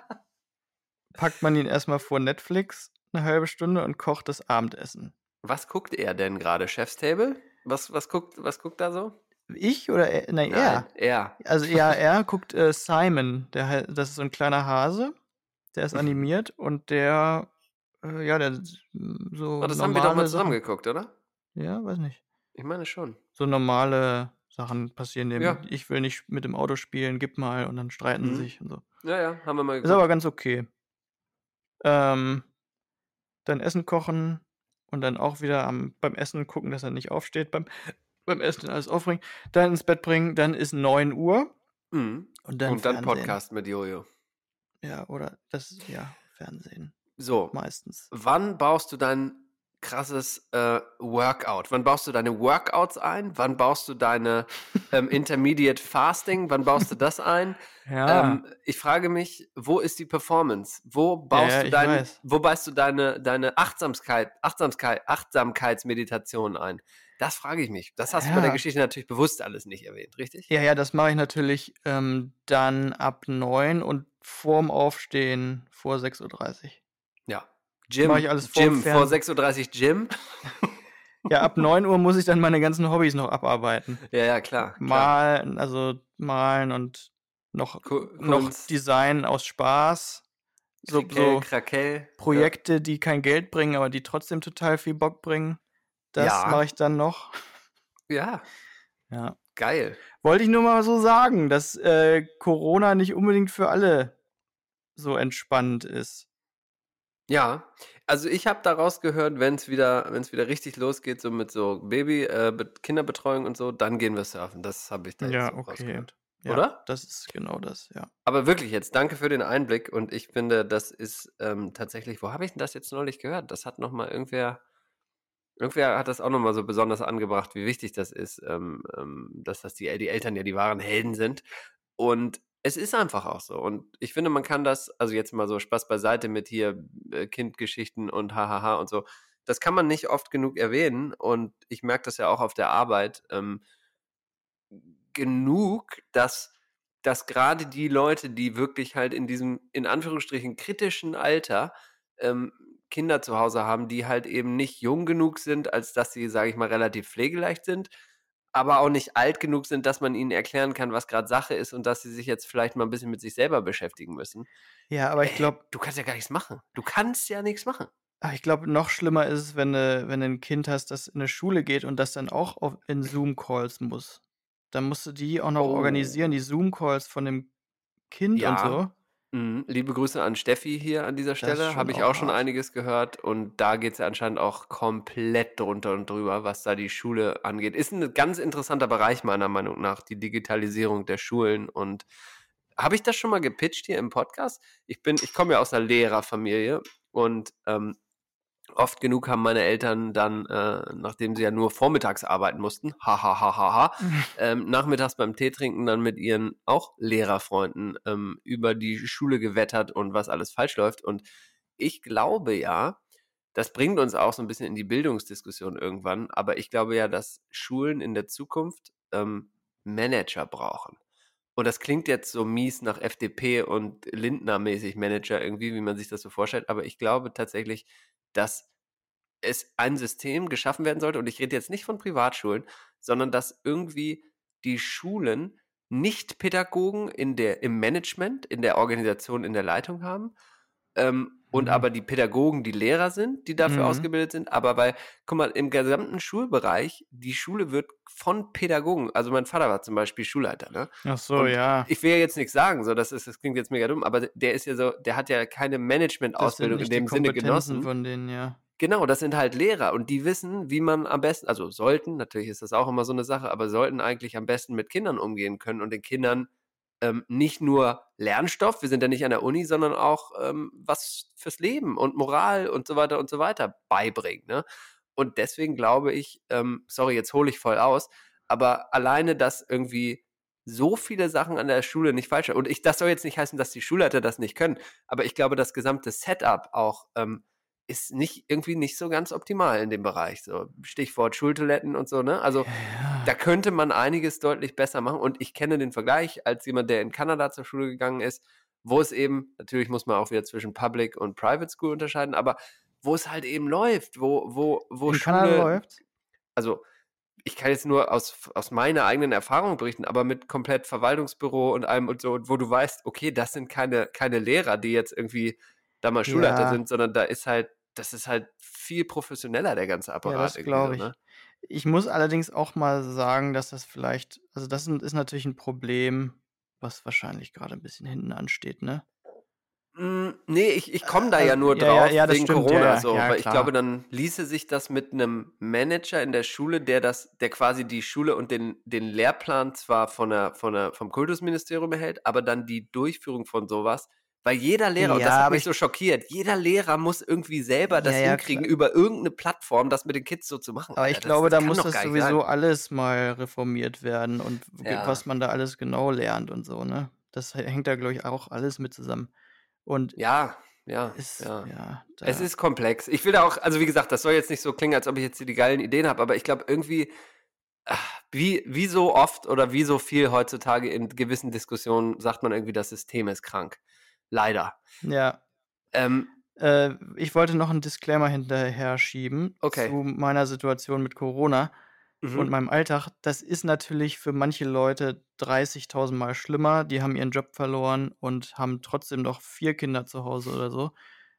packt man ihn erstmal vor Netflix eine halbe Stunde und kocht das Abendessen. Was guckt er denn gerade? Chef's Table? Was, was, guckt, was guckt da so? Ich oder er? Nein, er. Nein, er. Also ja, er guckt äh, Simon. Der, das ist so ein kleiner Hase. Der ist Mhm. animiert und der, äh, ja, der so Oh, das haben wir doch mal zusammen Sachen. geguckt, oder? Ja, weiß nicht. Ich meine schon. So normale Sachen passieren dem. Ja. Ich will nicht mit dem Auto spielen, gib mal und dann streiten Mhm. sie sich und so. Ja, ja, haben wir mal Ist geguckt. aber ganz okay. Ähm, dann Essen kochen und dann auch wieder am, beim Essen gucken, dass er nicht aufsteht, beim, beim Essen alles aufbringen, dann ins Bett bringen, dann ist 9 Uhr Mhm. und dann Und dann. Podcast mit Jojo. Ja, oder das, ja, Fernsehen. So, Meistens. wann baust du dein krasses äh, Workout? Wann baust du deine Workouts ein? Wann baust du deine ähm, Intermediate Fasting? Wann baust du das ein? Ja. Ähm, ich frage mich, wo ist die Performance? Wo baust ja, du ich dein, weiß. wo baust du deine, deine Achtsamkeit, Achtsamkeit, Achtsamkeitsmeditation ein? Das frage ich mich. Das hast du bei der. Geschichte natürlich bewusst alles nicht erwähnt, richtig? ja, ja, das mache ich natürlich ähm, dann ab 9 und vorm Aufstehen vor 6.30 Uhr. Ja. Gym, Mach ich alles vorm Gym, vor Fern- 6.30 Uhr Gym. Ja, ab 9 Uhr muss ich dann meine ganzen Hobbys noch abarbeiten. Ja, ja, klar. klar. Malen, also malen und noch, Ku- noch Design aus Spaß. So, Krickel, so Krakel. Projekte, die kein Geld bringen, aber die trotzdem total viel Bock bringen. Das Ja. mache ich dann noch. Ja, Ja. geil. Wollte ich nur mal so sagen, dass äh, Corona nicht unbedingt für alle so entspannt ist. Ja, also ich habe daraus gehört, wenn es wieder, wenn es wieder richtig losgeht, so mit so Baby, äh, Be- Kinderbetreuung und so, dann gehen wir surfen. Das habe ich da jetzt Ja, so okay. rausgehört. Ja, Oder? Das ist genau das, ja. Aber wirklich jetzt, danke für den Einblick und ich finde, das ist ähm, tatsächlich, wo habe ich denn das jetzt neulich gehört? Das hat nochmal irgendwer, irgendwer hat das auch nochmal so besonders angebracht, wie wichtig das ist, ähm, ähm, dass das die, die Eltern ja die wahren Helden sind. Und es ist einfach auch so. Und ich finde, man kann das, also jetzt mal so Spaß beiseite mit hier äh, Kindgeschichten und hahaha und so, das kann man nicht oft genug erwähnen. Und ich merke das ja auch auf der Arbeit. Ähm, genug, dass, dass gerade die Leute, die wirklich halt in diesem, in Anführungsstrichen, kritischen Alter ähm, Kinder zu Hause haben, die halt eben nicht jung genug sind, als dass sie, sage ich mal, relativ pflegeleicht sind, aber auch nicht alt genug sind, dass man ihnen erklären kann, was gerade Sache ist und dass sie sich jetzt vielleicht mal ein bisschen mit sich selber beschäftigen müssen. Ja, aber ich Ey, glaube, du kannst ja gar nichts machen. Du kannst ja nichts machen. ich glaube, noch schlimmer ist es, wenn du, wenn du ein Kind hast, das in eine Schule geht und das dann auch auf, in Zoom-Calls muss. Dann musst du die auch noch Oh. organisieren, die Zoom-Calls von dem Kind und Ja. so. Mhm. Liebe Grüße an Steffi hier an dieser Stelle. Habe ich auch auch schon einiges gehört und da geht es ja anscheinend auch komplett drunter und drüber, was da die Schule angeht. Ist ein ganz interessanter Bereich meiner Meinung nach, die Digitalisierung der Schulen und habe ich das schon mal gepitcht hier im Podcast? Ich bin, ich komme ja aus einer Lehrerfamilie und ähm, oft genug haben meine Eltern dann, äh, nachdem sie ja nur vormittags arbeiten mussten, ha ha ha ha ha, ähm, nachmittags beim Tee trinken dann mit ihren auch Lehrerfreunden ähm, über die Schule gewettert und was alles falsch läuft. Und ich glaube ja, das bringt uns auch so ein bisschen in die Bildungsdiskussion irgendwann, aber ich glaube ja, dass Schulen in der Zukunft ähm, Manager brauchen. Und das klingt jetzt so mies nach FDP und Lindner-mäßig Manager irgendwie, wie man sich das so vorstellt, aber ich glaube tatsächlich, dass es ein System geschaffen werden sollte, und ich rede jetzt nicht von Privatschulen, sondern dass irgendwie die Schulen nicht Pädagogen in der, im Management, in der Organisation, in der Leitung haben, ähm, und aber die Pädagogen die Lehrer sind, die dafür Mhm. ausgebildet sind. Aber bei, guck mal, im gesamten Schulbereich, die Schule wird von Pädagogen, also mein Vater war zum Beispiel Schulleiter, ne? Ach so, Und ja. Ich will ja jetzt nichts sagen, so das ist, das klingt jetzt mega dumm, aber der ist ja so, der hat ja keine Management-Ausbildung in dem Sinne genossen. von denen, ja. Genau, das sind halt Lehrer und die wissen, wie man am besten, also sollten, natürlich ist das auch immer so eine Sache, aber sollten eigentlich am besten mit Kindern umgehen können und den Kindern ähm, nicht nur Lernstoff, wir sind ja nicht an der Uni, sondern auch ähm, was fürs Leben und Moral und so weiter und so weiter beibringen. Ne? Und deswegen glaube ich, ähm, sorry, jetzt hole ich voll aus, aber alleine, dass irgendwie so viele Sachen an der Schule nicht falsch sind. Und ich, das soll jetzt nicht heißen, dass die Schulleiter das nicht können, aber ich glaube, das gesamte Setup auch ähm, ist nicht irgendwie nicht so ganz optimal in dem Bereich. So Stichwort Schultoiletten und so, ne? Also Ja. da könnte man einiges deutlich besser machen. Und ich kenne den Vergleich als jemand, der in Kanada zur Schule gegangen ist, wo es eben, natürlich muss man auch wieder zwischen Public und Private School unterscheiden, aber wo es halt eben läuft, wo, wo, wo In Schule, Kanada läuft? also ich kann jetzt nur aus, aus meiner eigenen Erfahrung berichten, aber mit komplett Verwaltungsbüro und allem und so, wo du weißt, okay, das sind keine, keine Lehrer, die jetzt irgendwie da mal Schulleiter Ja. sind, sondern da ist halt, das ist halt viel professioneller, der ganze Apparat. Ja, das glaube so, ich. ne? Ich muss allerdings auch mal sagen, dass das vielleicht, also das ist natürlich ein Problem, was wahrscheinlich gerade ein bisschen hinten ansteht, ne? Mm, Nee, ich, ich komme da ja Also, nur ja, ja, drauf ja, das wegen stimmt, Corona ja, ja, so, ja, weil ich glaube, dann ließe sich das mit einem Manager in der Schule, der das, der quasi die Schule und den, den Lehrplan zwar von der, von der, vom Kultusministerium erhält, aber dann die Durchführung von sowas, weil jeder Lehrer, und das Ja, hat mich ich- so schockiert, jeder Lehrer muss irgendwie selber das Ja, ja, hinkriegen, klar. über irgendeine Plattform das mit den Kids so zu machen. Aber ich glaube, das, da muss das sowieso sein. alles mal reformiert werden und Ja. was man da alles genau lernt und so, ne? Das hängt da, glaube ich, auch alles mit zusammen. Und Ja, ja, ist, ja. ja, Es ist komplex. Ich will da auch, also wie gesagt, das soll jetzt nicht so klingen, als ob ich jetzt hier die geilen Ideen habe, aber ich glaube irgendwie, ach, wie, wie so oft oder wie so viel heutzutage in gewissen Diskussionen sagt man irgendwie, das System ist krank. Leider. ja. Ähm, Äh, ich wollte noch einen Disclaimer hinterher schieben Okay. zu meiner Situation mit Corona mhm. und meinem Alltag. Das ist natürlich für manche Leute 30.000 Mal schlimmer. Die haben ihren Job verloren und haben trotzdem noch vier Kinder zu Hause oder so.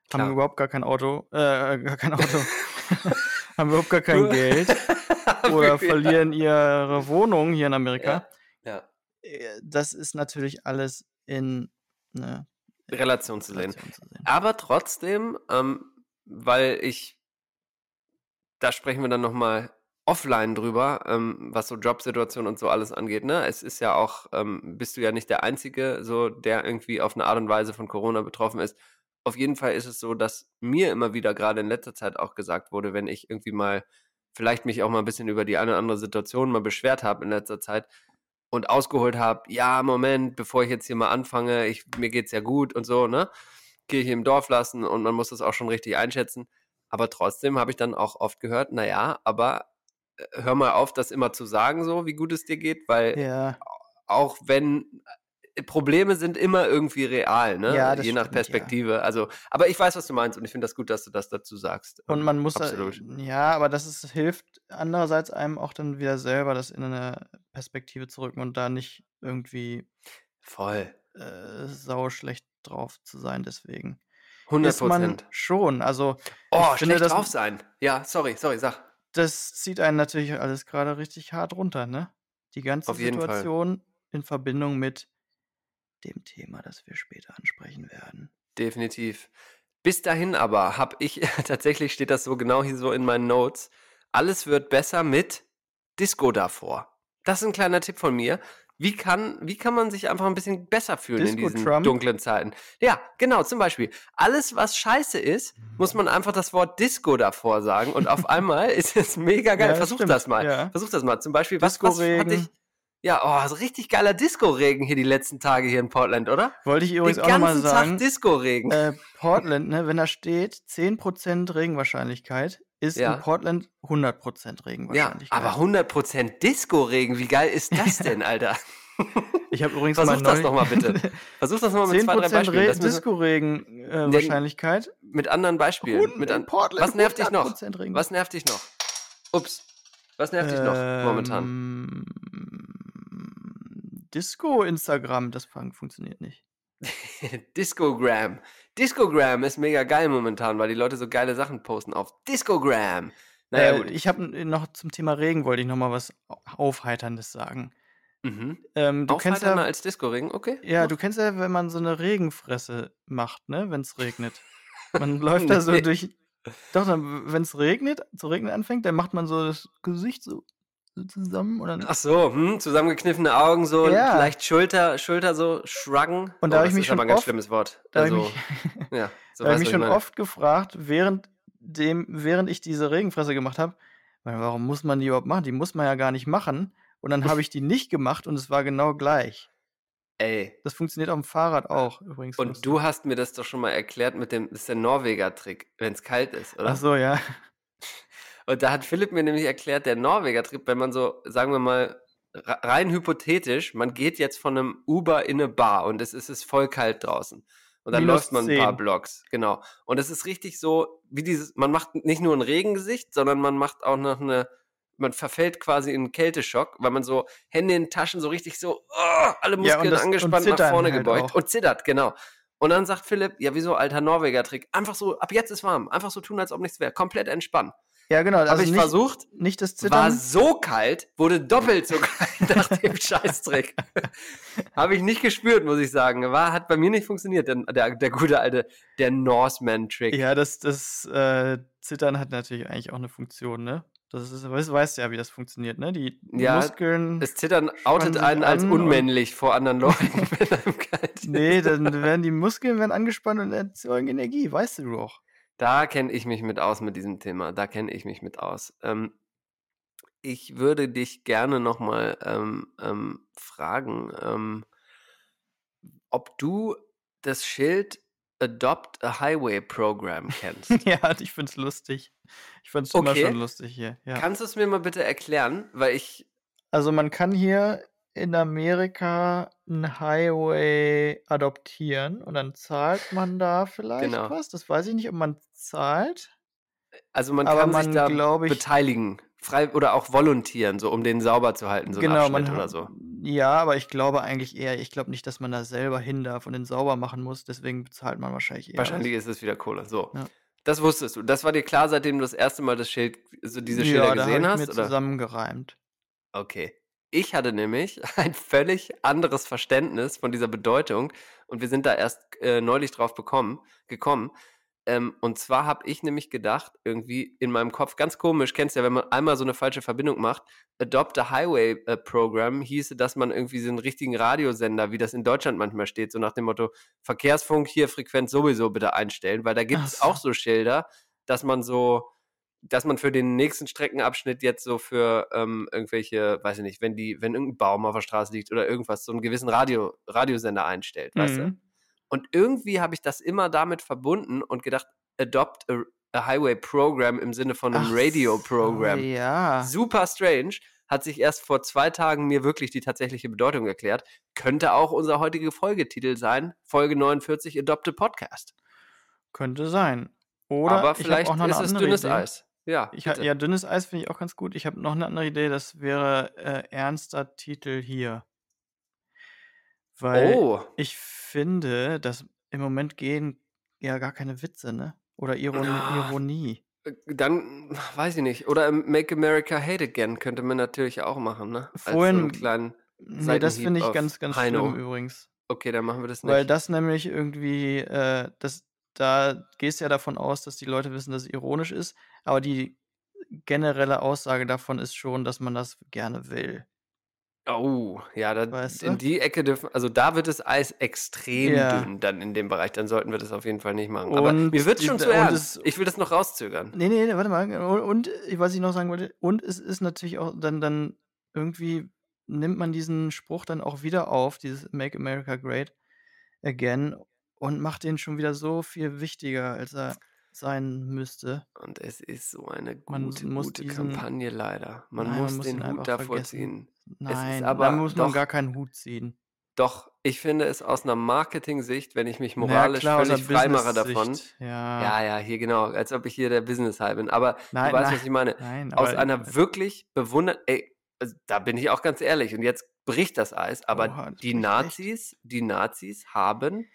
Klar. Haben überhaupt gar kein Auto, äh, gar kein Auto, haben überhaupt gar kein Geld oder verlieren ihre Wohnung hier in Amerika. ja. Äh, Das ist natürlich alles in ne, Relation zu sehen. Relation zu sehen. Aber trotzdem, ähm, weil ich, da sprechen wir dann nochmal offline drüber, ähm, was so Jobsituation und so alles angeht. Ne? Es ist ja auch, ähm, bist du ja nicht der Einzige, so der irgendwie auf eine Art und Weise von Corona betroffen ist. Auf jeden Fall ist es so, dass mir immer wieder gerade in letzter Zeit auch gesagt wurde, wenn ich irgendwie mal vielleicht mich auch mal ein bisschen über die eine oder andere Situation mal beschwert habe in letzter Zeit und ausgeholt habe, ja, Moment, bevor ich jetzt hier mal anfange, ich, mir geht's ja gut und so, ne? Kirche im Dorf lassen und man muss das auch schon richtig einschätzen. Aber trotzdem habe ich dann auch oft gehört, naja, aber äh, hör mal auf, das immer zu sagen, so wie gut es dir geht, weil Ja. auch wenn Probleme sind immer irgendwie real, ne? Ja, Je nach stimmt, ja. Perspektive. Also, aber ich weiß, was du meinst und ich finde das gut, dass du das dazu sagst. Und man muss da, absolut. ja, aber das ist, hilft andererseits einem auch dann wieder selber, das in eine Perspektive zu rücken und da nicht irgendwie Voll. äh, sauschlecht drauf zu sein. Deswegen 100 ist man Prozent. schon. Also Oh, ich finde, schlecht das, drauf sein. Ja, sorry, sorry, sag. das zieht einen natürlich alles gerade richtig hart runter, ne? Die ganze Auf. Situation in Verbindung mit dem Thema, das wir später ansprechen werden. Definitiv. Bis dahin aber habe ich, tatsächlich steht das so genau hier so in meinen Notes, alles wird besser mit Disco davor. Das ist ein kleiner Tipp von mir. Wie kann, wie kann man sich einfach ein bisschen besser fühlen in Disco diesen Trump? dunklen Zeiten? Ja, genau, zum Beispiel. Alles, was scheiße ist, muss man einfach das Wort Disco davor sagen und auf einmal ist es mega geil. Ja, Versuch das mal. ja. Versuch das mal. Zum Beispiel, was, was hatte ich? Ja, oh, so richtig geiler Disco-Regen hier die letzten Tage hier in Portland, oder? Wollte ich übrigens Den auch nochmal sagen. Tag Disco-Regen. Äh, Portland, ne, wenn da steht 10% Regenwahrscheinlichkeit, ist Ja. in Portland 100% Ja, Regenwahrscheinlichkeit. aber 100% Disco-Regen, wie geil ist das denn, Alter? ich habe übrigens Versuch mal das nochmal bitte. Versuch das nochmal mit zwei, drei 10% Beispielen. Re müssen, Disco-Regen-Wahrscheinlichkeit. mit anderen Beispielen. Mit an, Portland, was nervt dich noch? 100% Regen. Was nervt dich noch? Ups. Was nervt dich noch momentan? Disco-Instagram, das fun- funktioniert nicht. Discogram. Discogram ist mega geil momentan, weil die Leute so geile Sachen posten auf Discogram. Naja, äh, gut. ich habe noch zum Thema Regen wollte ich noch mal was Aufheiterndes sagen. Mhm. Ähm, du kennst ja, als Disco-Regen, okay. ja, mach. du kennst ja, wenn man so eine Regenfresse macht, ne, wenn es regnet. Man läuft da so durch. Doch, wenn es regnet, zu regnen anfängt, dann macht man so das Gesicht so, so zusammen dann. Ach so, hm, zusammengekniffene Augen, so Ja. vielleicht Schulter, Schulter so shruggen. Und da oh, hab ich das mich ist schon aber ein ganz oft- schlimmes Wort. Da habe Also, ich mich, ja, so da hab ich mich schon meine. oft gefragt, während dem, während ich diese Regenfresse gemacht habe, warum muss man die überhaupt machen? Die muss man ja gar nicht machen. Und dann habe ich die nicht gemacht und es war genau gleich. Ey, Das funktioniert auf dem Fahrrad auch übrigens. und du hast mir das doch schon mal erklärt mit dem, das ist der Norweger-Trick, wenn es kalt ist, oder? Ach so, ja. Und da hat Philipp mir nämlich erklärt, der Norweger-Trick, wenn man so, sagen wir mal, re- rein hypothetisch, man geht jetzt von einem Uber in eine Bar und es ist, es voll kalt draußen. Und dann Minus läuft man ein paar 10. Blocks, genau. Und es ist richtig so, wie dieses, man macht nicht nur ein Regengesicht, sondern man macht auch noch eine, man verfällt quasi in einen Kälteschock, weil man so Hände in Taschen so richtig so, oh, alle Ja, Muskeln das- und angespannt nach vorne halt gebeugt auch. und zittert, genau. Und dann sagt Philipp, ja, wieso, alter Norweger-Trick, einfach so, ab jetzt ist warm, einfach so tun, als ob nichts wäre, komplett entspannen. Ja, genau. Habe Also ich nicht, versucht, nicht das war Zittern. so kalt, wurde doppelt so kalt nach dem Scheißtrick. Habe ich nicht gespürt, muss ich sagen. War, hat bei mir nicht funktioniert, der, der, der gute alte, der Norseman-Trick. Ja, das, das äh, Zittern hat natürlich eigentlich auch eine Funktion, ne? Das ist, weißt, weißt ja, wie das funktioniert, ne? Die Ja, Muskeln. Das Zittern outet einen als unmännlich vor anderen Leuten, wenn einem kalt ist. Nee, dann werden die Muskeln werden angespannt und erzeugen Energie, weißt du doch. Da kenne ich mich mit aus mit diesem Thema. Da kenne ich mich mit aus. Ähm, ich würde dich gerne nochmal ähm, ähm, fragen, ähm, ob du das Schild Adopt a Highway Program kennst. ja, ich find's lustig. Ich find's immer Okay. schon lustig hier. Ja. Kannst du es mir mal bitte erklären? Weil ich, Also man kann hier in Amerika einen Highway adoptieren und dann zahlt man da vielleicht Genau. was. Das weiß ich nicht, ob man zahlt. also man kann sich man, da glaub ich- beteiligen, frei oder auch volontieren, so um den sauber zu halten, so genau, man oder so. Ja, aber ich glaube eigentlich eher, ich glaube nicht, dass man da selber hin darf und den sauber machen muss, deswegen bezahlt man wahrscheinlich eher. was. Wahrscheinlich ist es wieder Kohle. So. Ja. Das wusstest du. Das war dir klar, seitdem du das erste Mal das Schild, so diese ja, Schilder da gesehen hab ich hast? mir Oder? zusammengereimt. Okay. Ich hatte nämlich ein völlig anderes Verständnis von dieser Bedeutung und wir sind da erst äh, neulich drauf bekommen, gekommen. Ähm, und zwar habe ich nämlich gedacht, irgendwie in meinem Kopf, ganz komisch, kennst du ja, wenn man einmal so eine falsche Verbindung macht, Adopt a Highway äh, Program hieße, dass man irgendwie so einen richtigen Radiosender, wie das in Deutschland manchmal steht, so nach dem Motto, Verkehrsfunk hier Frequenz sowieso bitte einstellen, weil da gibt es auch so Schilder, dass man so, dass man für den nächsten Streckenabschnitt jetzt so für ähm, irgendwelche, weiß ich nicht, wenn die, wenn irgendein Baum auf der Straße liegt oder irgendwas, so einen gewissen Radio, Radiosender einstellt, weißt du? Mhm. Und irgendwie habe ich das immer damit verbunden und gedacht, adopt a, a Highway Program im Sinne von einem Ach Radio-Program. So, ja. Super strange. Hat sich erst vor zwei Tagen mir wirklich die tatsächliche Bedeutung erklärt. Könnte auch unser heutiger Folgetitel sein. Folge 49, Adopt a Podcast. Könnte sein. Oder Aber vielleicht auch noch eine ist es dünnes Idee. Eis. Ja, Ich, bitte. ja, dünnes Eis finde ich auch ganz gut. Ich habe noch eine andere Idee, das wäre äh, ernster Titel hier. Weil oh, ich finde, dass im Moment gehen ja gar keine Witze, ne? Oder Ironie. Ah. Ironie. dann weiß ich nicht. Oder Make America Hate Again könnte man natürlich auch machen, ne? Als so Vorhin- einen kleinen. Nee, das finde ich ganz, ganz Heino. schlimm übrigens. Okay, dann machen wir das nicht. Weil das nämlich irgendwie, äh, das, da gehst du ja davon aus, dass die Leute wissen, dass es ironisch ist, aber die generelle Aussage davon ist schon, dass man das gerne will. Oh, ja, da, Weißt in du? die Ecke dürfen, also da wird das Eis extrem Ja. dünn dann in dem Bereich, dann sollten wir das auf jeden Fall nicht machen. Aber Und mir wird schon zu ernst. Ich will das noch rauszögern. Nee, nee, nee, warte mal. Und, und was ich noch sagen wollte, und es ist natürlich auch dann, dann irgendwie nimmt man diesen Spruch dann auch wieder auf, dieses Make America Great Again, und macht den schon wieder so viel wichtiger, als er sein müsste. Und es ist so eine Man gute, gute diesen- Kampagne leider. Man Nein, man muss muss den Hut davor vergessen. ziehen. Nein, aber da muss man doch- gar keinen Hut ziehen. Doch, ich finde es aus einer Marketing-Sicht, wenn ich mich moralisch Na klar, völlig einer frei mache davon. Ja. Ja, ja, hier genau, als ob ich hier der Business-High bin. Aber Nein, du weißt, nein, was ich meine. Nein, aus einer wirklich bewundert, ey, also da bin ich auch ganz ehrlich und jetzt bricht das Eis, aber Oha, das die Nazis, die Nazis haben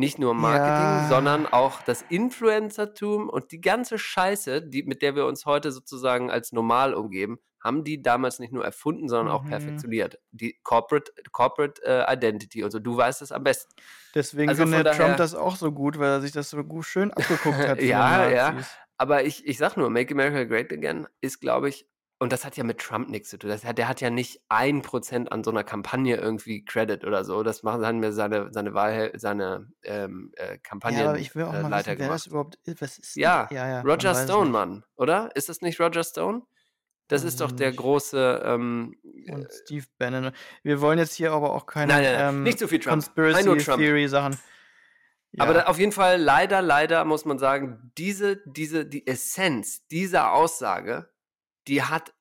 nicht nur Marketing, Ja. sondern auch das Influencertum und die ganze Scheiße, die, mit der wir uns heute sozusagen als normal umgeben, haben die damals nicht nur erfunden, sondern auch Mhm. perfektioniert. Die Corporate, Corporate äh, Identity und so, du weißt es am besten. Deswegen Also findet daher- Trump das auch so gut, weil er sich das so gut schön abgeguckt hat. Ja, ja. Aber ich, ich sag nur, Make America Great Again ist, glaube ich, und das hat ja mit Trump nichts zu tun. Das hat, der hat ja nicht ein Prozent an so einer Kampagne irgendwie Credit oder so. Das machen haben mir seine, seine Wahl, seine ähm, äh, Kampagnen Ja, aber ich will auch äh, mal Leiter wissen, wer das gemacht. überhaupt ist. Was ist Ja, ja, ja, Roger man Stone. Mann, oder? Ist das nicht Roger Stone? Das ist doch ich der große. Ähm, Und Steve Bannon. Wir wollen jetzt hier aber auch keine Nein, nein, nein, ähm, nicht so viel Trump. Conspiracy Trump. Theory Sachen. Ja. Aber da, auf jeden Fall, leider, leider muss man sagen, diese, diese, die Essenz dieser Aussage, die hat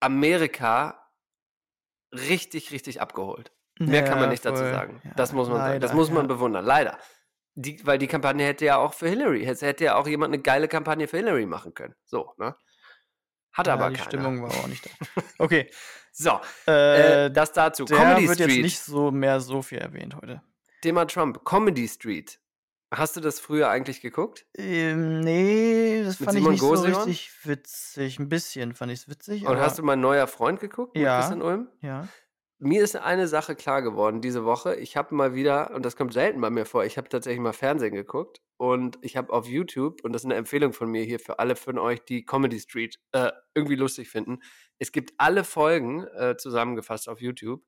Amerika richtig, richtig abgeholt. Mehr kann man Ja, nicht dazu voll. sagen. Ja, das muss man sagen. Das leider, muss man ja. bewundern. Leider. Die, weil die Kampagne hätte ja auch für Hillary, hätte ja auch jemand eine geile Kampagne für Hillary machen können. So, ne? Hat ja, aber die keiner. Stimmung war auch nicht da. Okay, So, äh, äh, das dazu. der Comedy wird Street. jetzt nicht so mehr so viel erwähnt heute. Thema Trump. Comedy Street. Hast du das früher eigentlich geguckt? Ähm, nee, das Mit fand Simon ich nicht Goseon? so richtig witzig. Ein bisschen fand ich es witzig. Und hast du mein neuer Freund geguckt? Ja. Christian Ulm? Ja. Mir ist eine Sache klar geworden diese Woche. Ich habe mal wieder, und das kommt selten bei mir vor, ich habe tatsächlich mal Fernsehen geguckt und ich habe auf YouTube, und das ist eine Empfehlung von mir hier für alle von euch, die Comedy Street äh, irgendwie lustig finden. Es gibt alle Folgen äh, zusammengefasst auf YouTube.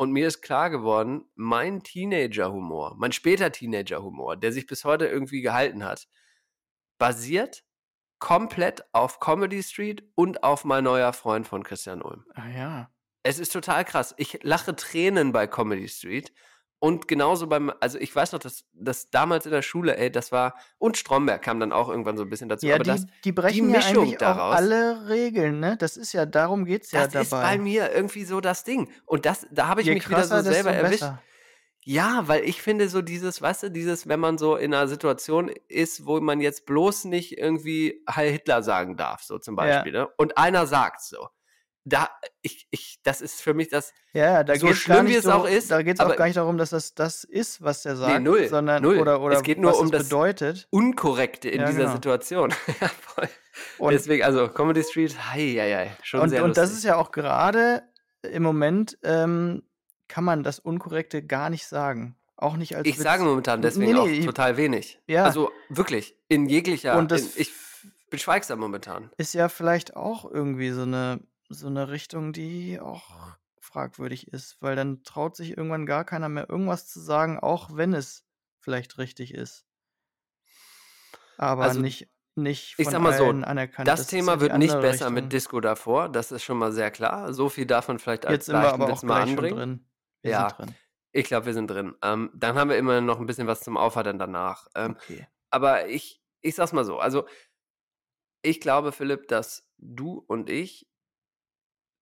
Und mir ist klar geworden, mein Teenager-Humor, mein später Teenager-Humor, der sich bis heute irgendwie gehalten hat, basiert komplett auf Comedy Street und auf mein neuer Freund von Christian Ulm. Ah ja. Es ist total krass. Ich lache Tränen bei Comedy Street. Und genauso beim, also ich weiß noch, dass das damals in der Schule, ey, das war, und Stromberg kam dann auch irgendwann so ein bisschen dazu. Ja, aber die, das, die brechen ja Mischung eigentlich daraus- auch alle Regeln, ne? Das ist ja, darum geht's ja das ist bei dabei. mir irgendwie so das Ding. Und das, da habe ich Je mich wieder so krasser, selber erwischt. besser. Ja, weil ich finde so dieses, weißt du, dieses, wenn man so in einer Situation ist, wo man jetzt bloß nicht irgendwie Heil Hitler sagen darf, so zum Ja. Beispiel, ne? Und einer sagt so. Da, ich, ich, das ist für mich das, Ja, da So schlimm, wie es auch ist, da geht's auch aber- gar nicht darum, dass das das ist, was der sagt, null, sondern null. oder oder Es geht nur was um es das- bedeutet. Unkorrekte in Ja, dieser genau. Situation. Ja, voll. Und, Deswegen, also Comedy Street, hei, hei, hei, schon und, sehr und das lustig. ist ja auch gerade im Moment ähm, kann man das Unkorrekte gar nicht sagen. auch nicht als Ich Witz. sage momentan deswegen Nee, auch nee, total wenig. Ja. Also wirklich, in jeglicher. Und das in, ich bin schweigsam momentan. ist ja vielleicht auch irgendwie so eine, so eine Richtung, die auch fragwürdig ist, weil dann traut sich irgendwann gar keiner mehr irgendwas zu sagen, auch wenn es vielleicht richtig ist. Aber Also, nicht, nicht Ich von sag mal so, anerkannt. das ist Thema ja wird nicht besser mit Richtung. Disco davor, das ist schon mal sehr klar. So viel davon vielleicht als Jetzt sind wir aber auch mal anbringen. drin. Wir Ja, sind drin. ich glaube, wir sind drin. Ähm, dann haben wir immer noch ein bisschen was zum Auffordern danach. Ähm, Okay. aber ich, ich sag's mal so. Also, ich glaube, Philipp, dass du und ich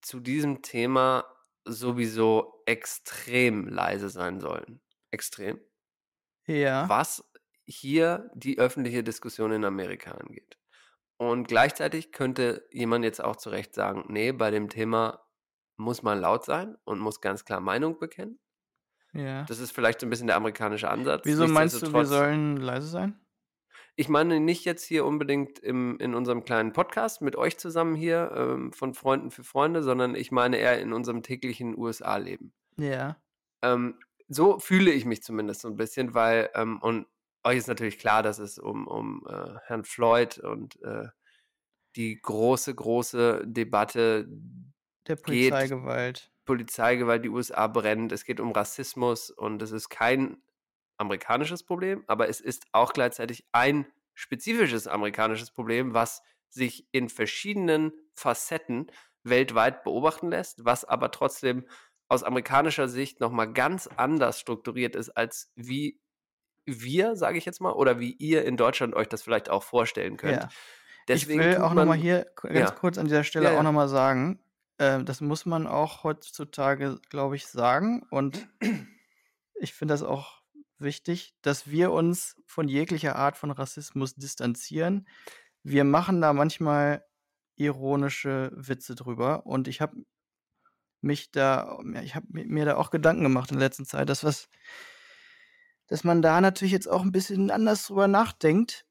zu diesem Thema sowieso extrem leise sein sollen. Extrem. Ja. Was hier die öffentliche Diskussion in Amerika angeht. Und gleichzeitig könnte jemand jetzt auch zu Recht sagen, nee, bei dem Thema muss man laut sein und muss ganz klar Meinung bekennen. Ja. Das ist vielleicht so ein bisschen der amerikanische Ansatz. Wieso meinst du, wir sollen leise sein? Ich meine nicht jetzt hier unbedingt im, in unserem kleinen Podcast mit euch zusammen hier ähm, von Freunden für Freunde, sondern ich meine eher in unserem täglichen USA-Leben. Ja. Ähm, so fühle ich mich zumindest so ein bisschen, weil, ähm, und euch ist natürlich klar, dass es um, um äh, Herrn Floyd und äh, die große, große Debatte Der geht, Polizeigewalt. Polizeigewalt, die USA brennt, es geht um Rassismus und es ist kein amerikanisches Problem, aber es ist auch gleichzeitig ein spezifisches amerikanisches Problem, was sich in verschiedenen Facetten weltweit beobachten lässt, was aber trotzdem aus amerikanischer Sicht nochmal ganz anders strukturiert ist, als wie wir, sage ich jetzt mal, oder wie ihr in Deutschland euch das vielleicht auch vorstellen könnt. Ja. Ich Deswegen will tut auch nochmal hier ganz ja, kurz an dieser Stelle ja, auch ja. nochmal sagen, äh, das muss man auch heutzutage, glaube ich, sagen. Und ich finde das auch wichtig, dass wir uns von jeglicher Art von Rassismus distanzieren. Wir machen da manchmal ironische Witze drüber. Und ich habe mich da, ja, ich habe mir da auch Gedanken gemacht in der letzten Zeit, dass was, dass man da natürlich jetzt auch ein bisschen anders drüber nachdenkt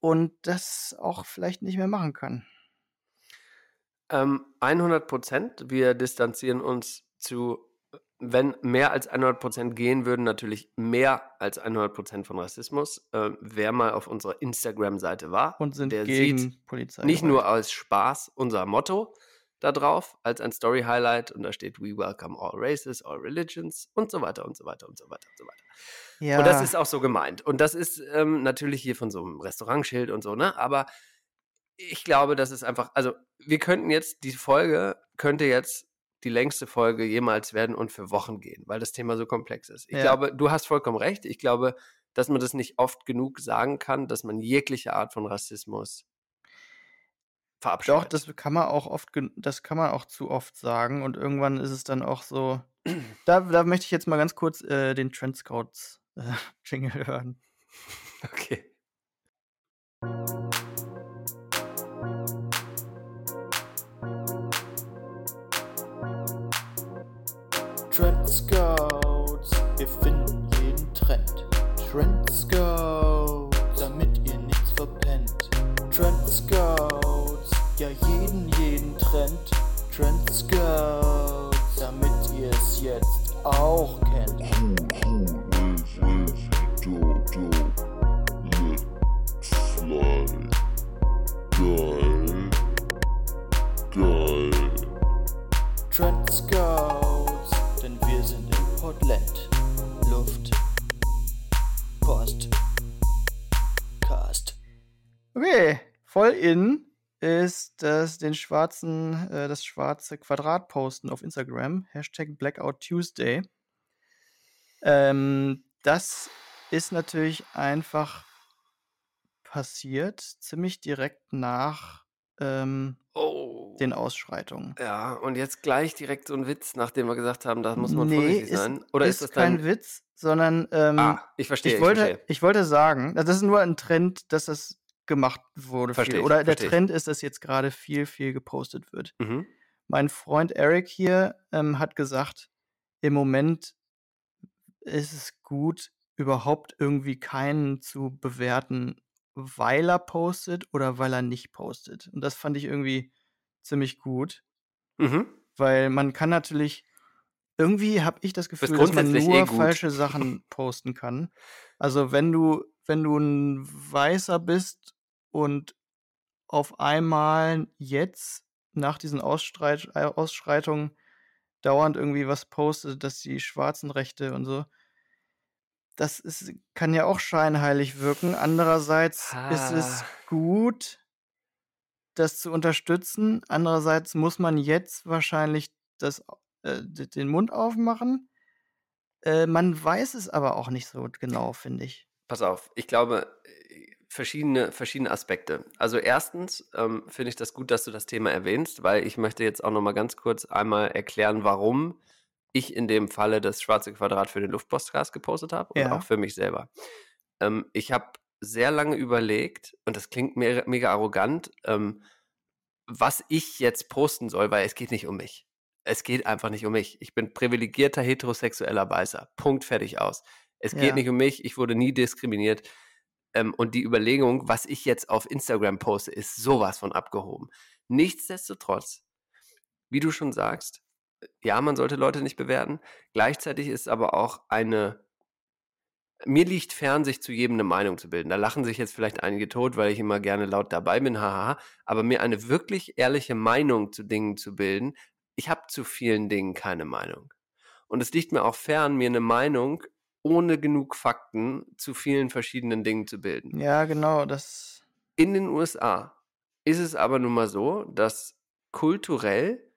und das auch vielleicht nicht mehr machen kann. Ähm, 100 Prozent. Wir distanzieren uns zu, wenn mehr als 100 Prozent gehen würden, natürlich mehr als 100 Prozent von Rassismus. Ähm, wer mal auf unserer Instagram-Seite war, Und sind der gegen sieht nicht Polizeigewalt. nur aus Spaß unser Motto da drauf als ein Story-Highlight und da steht We welcome all races, all religions und so weiter und so weiter und so weiter und so weiter. Und das Ja, ist auch so gemeint. Und das ist ähm, natürlich hier von so einem Restaurantschild und so, ne? Aber ich glaube, das ist einfach, also wir könnten jetzt, die Folge könnte jetzt die längste Folge jemals werden und für Wochen gehen, weil das Thema so komplex ist. Ich ja, glaube, du hast vollkommen recht. Ich glaube, dass man das nicht oft genug sagen kann, dass man jegliche Art von Rassismus doch, verabscheut. das kann man auch oft, das kann man auch zu oft sagen und irgendwann ist es dann auch so. Da, da möchte ich jetzt mal ganz kurz äh, den Trend Scouts äh, Jingle hören. Okay. Trend Scouts, wir finden jeden Trend. Trend Scouts, damit ihr nichts verpennt. Trend Scouts, ja jeden, jeden Trend. Trend Scouts, damit ihr es jetzt auch kennt. Trend Portland. Luft, Post, Cast. Okay, voll in ist das den schwarzen, äh, das schwarze Quadrat posten auf Instagram. Hashtag Blackout Tuesday. Ähm, das ist natürlich einfach passiert, ziemlich direkt nach ähm, Oh. den Ausschreitungen. Ja, und jetzt gleich direkt so ein Witz, nachdem wir gesagt haben, da muss man Nee, vorsichtig ist, sein. Oder ist ist das kein dann. Witz, sondern ähm, Ah, ich verstehe, ich ich wollte, verstehe. ich wollte sagen, das ist nur ein Trend, dass das gemacht wurde. Verstehe ich, Oder der verstehe ich. Trend ist, dass jetzt gerade viel, viel gepostet wird. Mhm. Mein Freund Eric hier ähm, hat gesagt, im Moment ist es gut, überhaupt irgendwie keinen zu bewerten, weil er postet oder weil er nicht postet. Und das fand ich irgendwie ziemlich gut, Mhm. weil man kann natürlich irgendwie habe ich das Gefühl, dass man grundsätzlich nur eh falsche Sachen posten kann. Also wenn du, wenn du ein Weißer bist und auf einmal jetzt nach diesen Ausstreit Ausschreitungen dauernd irgendwie was postet, dass die schwarzen Rechte und so, das ist, kann ja auch scheinheilig wirken. Andererseits ist es Ah. gut, das zu unterstützen. Andererseits muss man jetzt wahrscheinlich das, äh, den Mund aufmachen. Äh, man weiß es aber auch nicht so genau, finde ich. Pass auf, ich glaube, äh, verschiedene, verschiedene Aspekte. Also erstens ähm, finde ich das gut, dass du das Thema erwähnst, weil ich möchte jetzt auch noch mal ganz kurz einmal erklären, warum ich in dem Falle das schwarze Quadrat für den Luftpostcast gepostet habe und Ja. auch für mich selber. Ähm, ich habe sehr lange überlegt, und das klingt mega, mega arrogant, ähm, was ich jetzt posten soll, weil es geht nicht um mich. Es geht einfach nicht um mich. Ich bin privilegierter heterosexueller Weißer. Punkt, fertig aus. Es geht Ja. nicht um mich. Ich wurde nie diskriminiert. Ähm, und die Überlegung, was ich jetzt auf Instagram poste, ist sowas von abgehoben. Nichtsdestotrotz, wie du schon sagst, ja, man sollte Leute nicht bewerten. Gleichzeitig ist aber auch eine. Mir liegt fern, sich zu jedem eine Meinung zu bilden. Da lachen sich jetzt vielleicht einige tot, weil ich immer gerne laut dabei bin, hahaha. Aber mir eine wirklich ehrliche Meinung zu Dingen zu bilden, ich habe zu vielen Dingen keine Meinung. Und es liegt mir auch fern, mir eine Meinung ohne genug Fakten zu vielen verschiedenen Dingen zu bilden. Ja, genau, das. In den USA ist es aber nun mal so, dass kulturell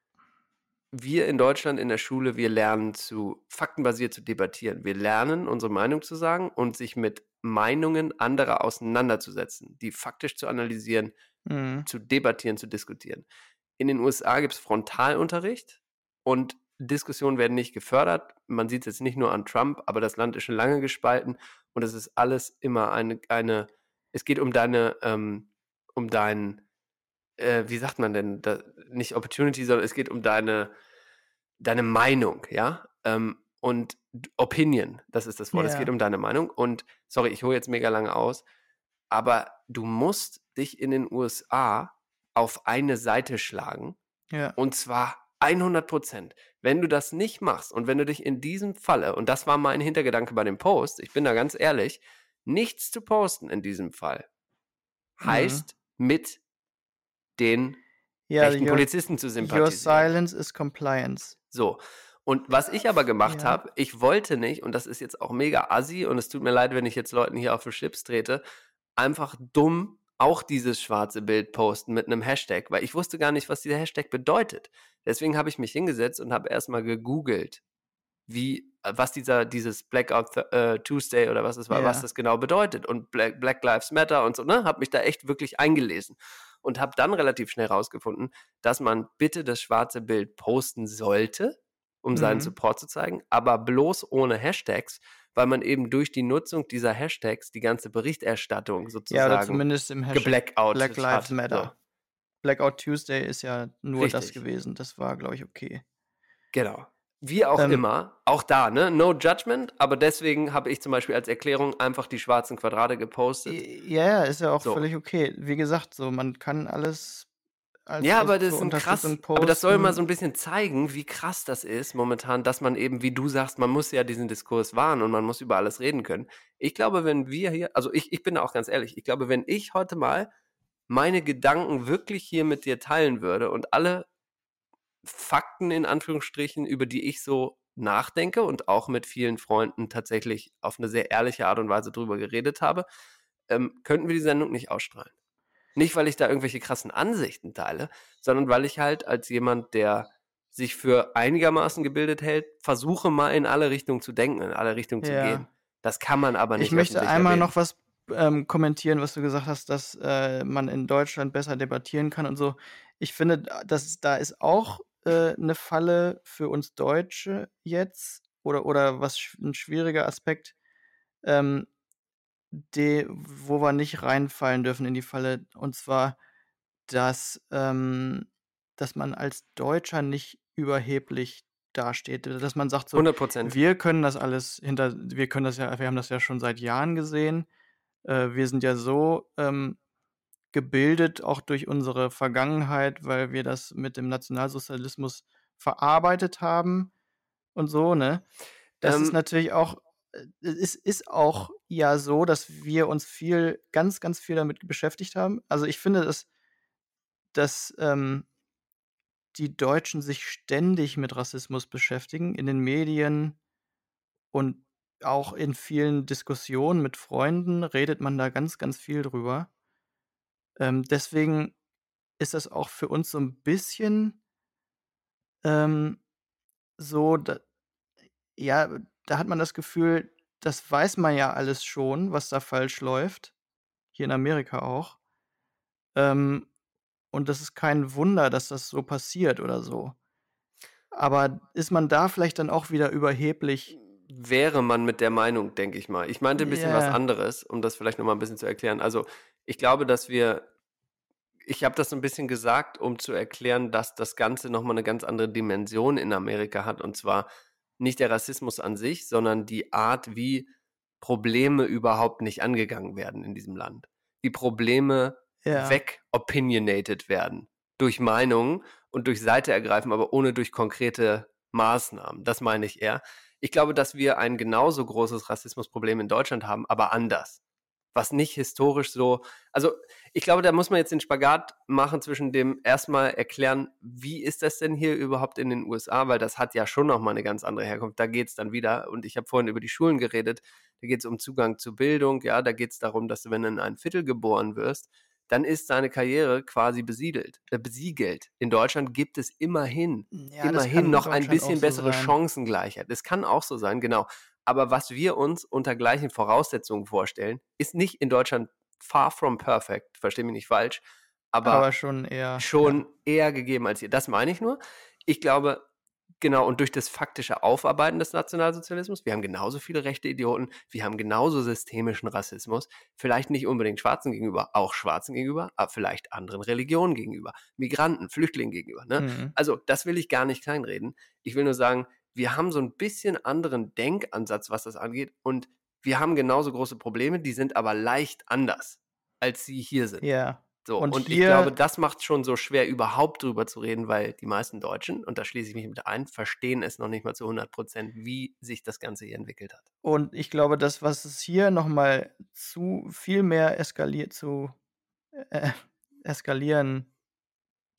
wir in Deutschland in der Schule, wir lernen zu faktenbasiert zu debattieren. Wir lernen, unsere Meinung zu sagen und sich mit Meinungen anderer auseinanderzusetzen, die faktisch zu analysieren, Mhm. zu debattieren, zu diskutieren. In den USA gibt es Frontalunterricht und Diskussionen werden nicht gefördert. Man sieht es jetzt nicht nur an Trump, aber das Land ist schon lange gespalten und es ist alles immer eine, eine es geht um deine, ähm, um dein, äh, wie sagt man denn, da, nicht Opportunity, sondern es geht um deine, deine Meinung, ja? Ähm, und Opinion, das ist das Wort. Es Ja. geht um deine Meinung. Und sorry, ich hole jetzt mega lange aus, aber du musst dich in den USA auf eine Seite schlagen Ja. und zwar 100 Prozent. Wenn du das nicht machst und wenn du dich in diesem Falle, und das war mein Hintergedanke bei dem Post, ich bin da ganz ehrlich, nichts zu posten in diesem Fall, Mhm. heißt mit den Ja, rechten your, Polizisten zu your sympathisieren. silence is compliance. So. Und was ich aber gemacht Ja. habe, ich wollte nicht, und das ist jetzt auch mega assi, und es tut mir leid, wenn ich jetzt Leuten hier auf die Chips trete, einfach dumm auch dieses schwarze Bild posten mit einem Hashtag, weil ich wusste gar nicht, was dieser Hashtag bedeutet. Deswegen habe ich mich hingesetzt und habe erstmal gegoogelt, wie, äh, was dieser, dieses Blackout äh, Tuesday oder was es war, was Ja. das genau bedeutet. Und Black, Black Lives Matter und so, ne? Habe mich da echt wirklich eingelesen und habe dann relativ schnell rausgefunden, dass man bitte das schwarze Bild posten sollte, um seinen Mhm. Support zu zeigen, aber bloß ohne Hashtags, weil man eben durch die Nutzung dieser Hashtags die ganze Berichterstattung Ja, oder sozusagen zumindest im Hashtag Black Lives. Matter. Blackout Tuesday ist ja nur das richtig, gewesen. Das war, glaube ich, okay. genau. Wie auch Ähm, immer, auch da, ne? No judgment, aber deswegen habe ich zum Beispiel als Erklärung einfach die schwarzen Quadrate gepostet. ja, ja, ist ja auch So. völlig okay. Wie gesagt, so, man kann alles als Ja, aber das ist ein krass, aber das soll mal so ein bisschen zeigen, wie krass das ist momentan, dass man eben, wie du sagst, man muss ja diesen Diskurs wahren und man muss über alles reden können. Ich glaube, wenn wir hier, also ich, ich bin da auch ganz ehrlich, ich glaube, wenn ich heute mal meine Gedanken wirklich hier mit dir teilen würde und alle Fakten in Anführungsstrichen, über die ich so nachdenke und auch mit vielen Freunden tatsächlich auf eine sehr ehrliche Art und Weise drüber geredet habe, ähm, könnten wir die Sendung nicht ausstrahlen. Nicht, weil ich da irgendwelche krassen Ansichten teile, sondern weil ich halt als jemand, der sich für einigermaßen gebildet hält, versuche mal in alle Richtungen zu denken, in alle Richtungen zu Ja. gehen. Das kann man aber nicht Ich möchte einmal erwähnen. noch was ähm, kommentieren, was du gesagt hast, dass äh, man in Deutschland besser debattieren kann und so. Ich finde, da- dass da ist auch äh, eine Falle für uns Deutsche jetzt oder, oder was ein schwieriger Aspekt, ähm, die, wo wir nicht reinfallen dürfen in die Falle. Und zwar, dass, ähm, dass man als Deutscher nicht überheblich dasteht. Dass man sagt so, 100 Prozent. wir können das alles hinter, wir können das ja, wir haben das ja schon seit Jahren gesehen. Äh, wir sind ja so ähm, gebildet, auch durch unsere Vergangenheit, weil wir das mit dem Nationalsozialismus verarbeitet haben. und so, ne? Das ist Ähm, natürlich auch äh, es ist auch ja so, dass wir uns viel ganz, ganz viel damit beschäftigt haben. Also, ich finde, dass dass, ähm, die Deutschen sich ständig mit Rassismus beschäftigen in den Medien und auch in vielen Diskussionen mit Freunden redet man da ganz, ganz viel drüber. Ähm, deswegen ist das auch für uns so 'n bisschen ähm, so, da ja, da hat man das Gefühl, das weiß man ja alles schon, was da falsch läuft, hier in Amerika auch. Ähm, und das ist kein Wunder, dass das so passiert oder so. Aber ist man da vielleicht dann auch wieder überheblich? Wäre man mit der Meinung, denke ich mal. Ich meinte 'n bisschen was Ja. anderes, um das vielleicht noch mal 'n bisschen zu erklären. Also, ich glaube, dass wir ich habe das so 'n bisschen gesagt, um zu erklären, dass das Ganze noch mal 'ne ganz andere Dimension in Amerika hat. Und zwar nicht der Rassismus an sich, sondern die Art, wie Probleme überhaupt nicht angegangen werden in diesem Land. Wie Probleme Ja. weg-opinionated werden durch Meinungen und durch Seite ergreifen, aber ohne durch konkrete Maßnahmen. Das meine ich eher. Ich glaube, dass wir ein genauso großes Rassismusproblem in Deutschland haben, aber anders. Was nicht historisch so also, ich glaube, da muss man jetzt den Spagat machen zwischen dem erst mal erklären, wie ist das denn hier überhaupt in den USA, weil das hat ja schon noch mal 'ne ganz andere Herkunft. Da geht's dann wieder und ich habe vorhin über die Schulen geredet, da geht's um Zugang zu Bildung, ja, da geht's darum, dass du, wenn du in ein Viertel geboren wirst, dann ist deine Karriere quasi besiedelt äh, besiegelt. In Deutschland gibt es immerhin Ja, das immerhin noch ein bisschen so bessere sein. Chancengleichheit. Das kann auch so sein, genau. Aber was wir uns unter gleichen Voraussetzungen vorstellen, ist nicht in Deutschland far from perfect, verstehe mich nicht falsch, aber Aber schon eher, ja. schon eher gegeben als hier. Das meine ich nur. Ich glaube genau, und durch das faktische Aufarbeiten des Nationalsozialismus wir haben genauso viele rechte Idioten, wir haben genauso systemischen Rassismus, vielleicht nicht unbedingt Schwarzen gegenüber, auch Schwarzen gegenüber, aber vielleicht anderen Religionen gegenüber, Migranten, Flüchtlingen gegenüber, ne? Mhm. Also, das will ich gar nicht kleinreden. Ich will nur sagen, wir haben so 'n bisschen anderen Denkansatz, was das angeht, und wir haben genauso große Probleme, die sind aber leicht anders, als sie hier sind. Ja. So, Und und ich glaube, das macht's schon so schwer, überhaupt drüber zu reden, weil die meisten Deutschen, und da schließe ich mich mit ein, verstehen es noch nicht mal zu 100% wie sich das Ganze hier entwickelt hat. Und ich glaube, das, was es hier noch mal zu viel mehr eskaliert zu äh, eskalieren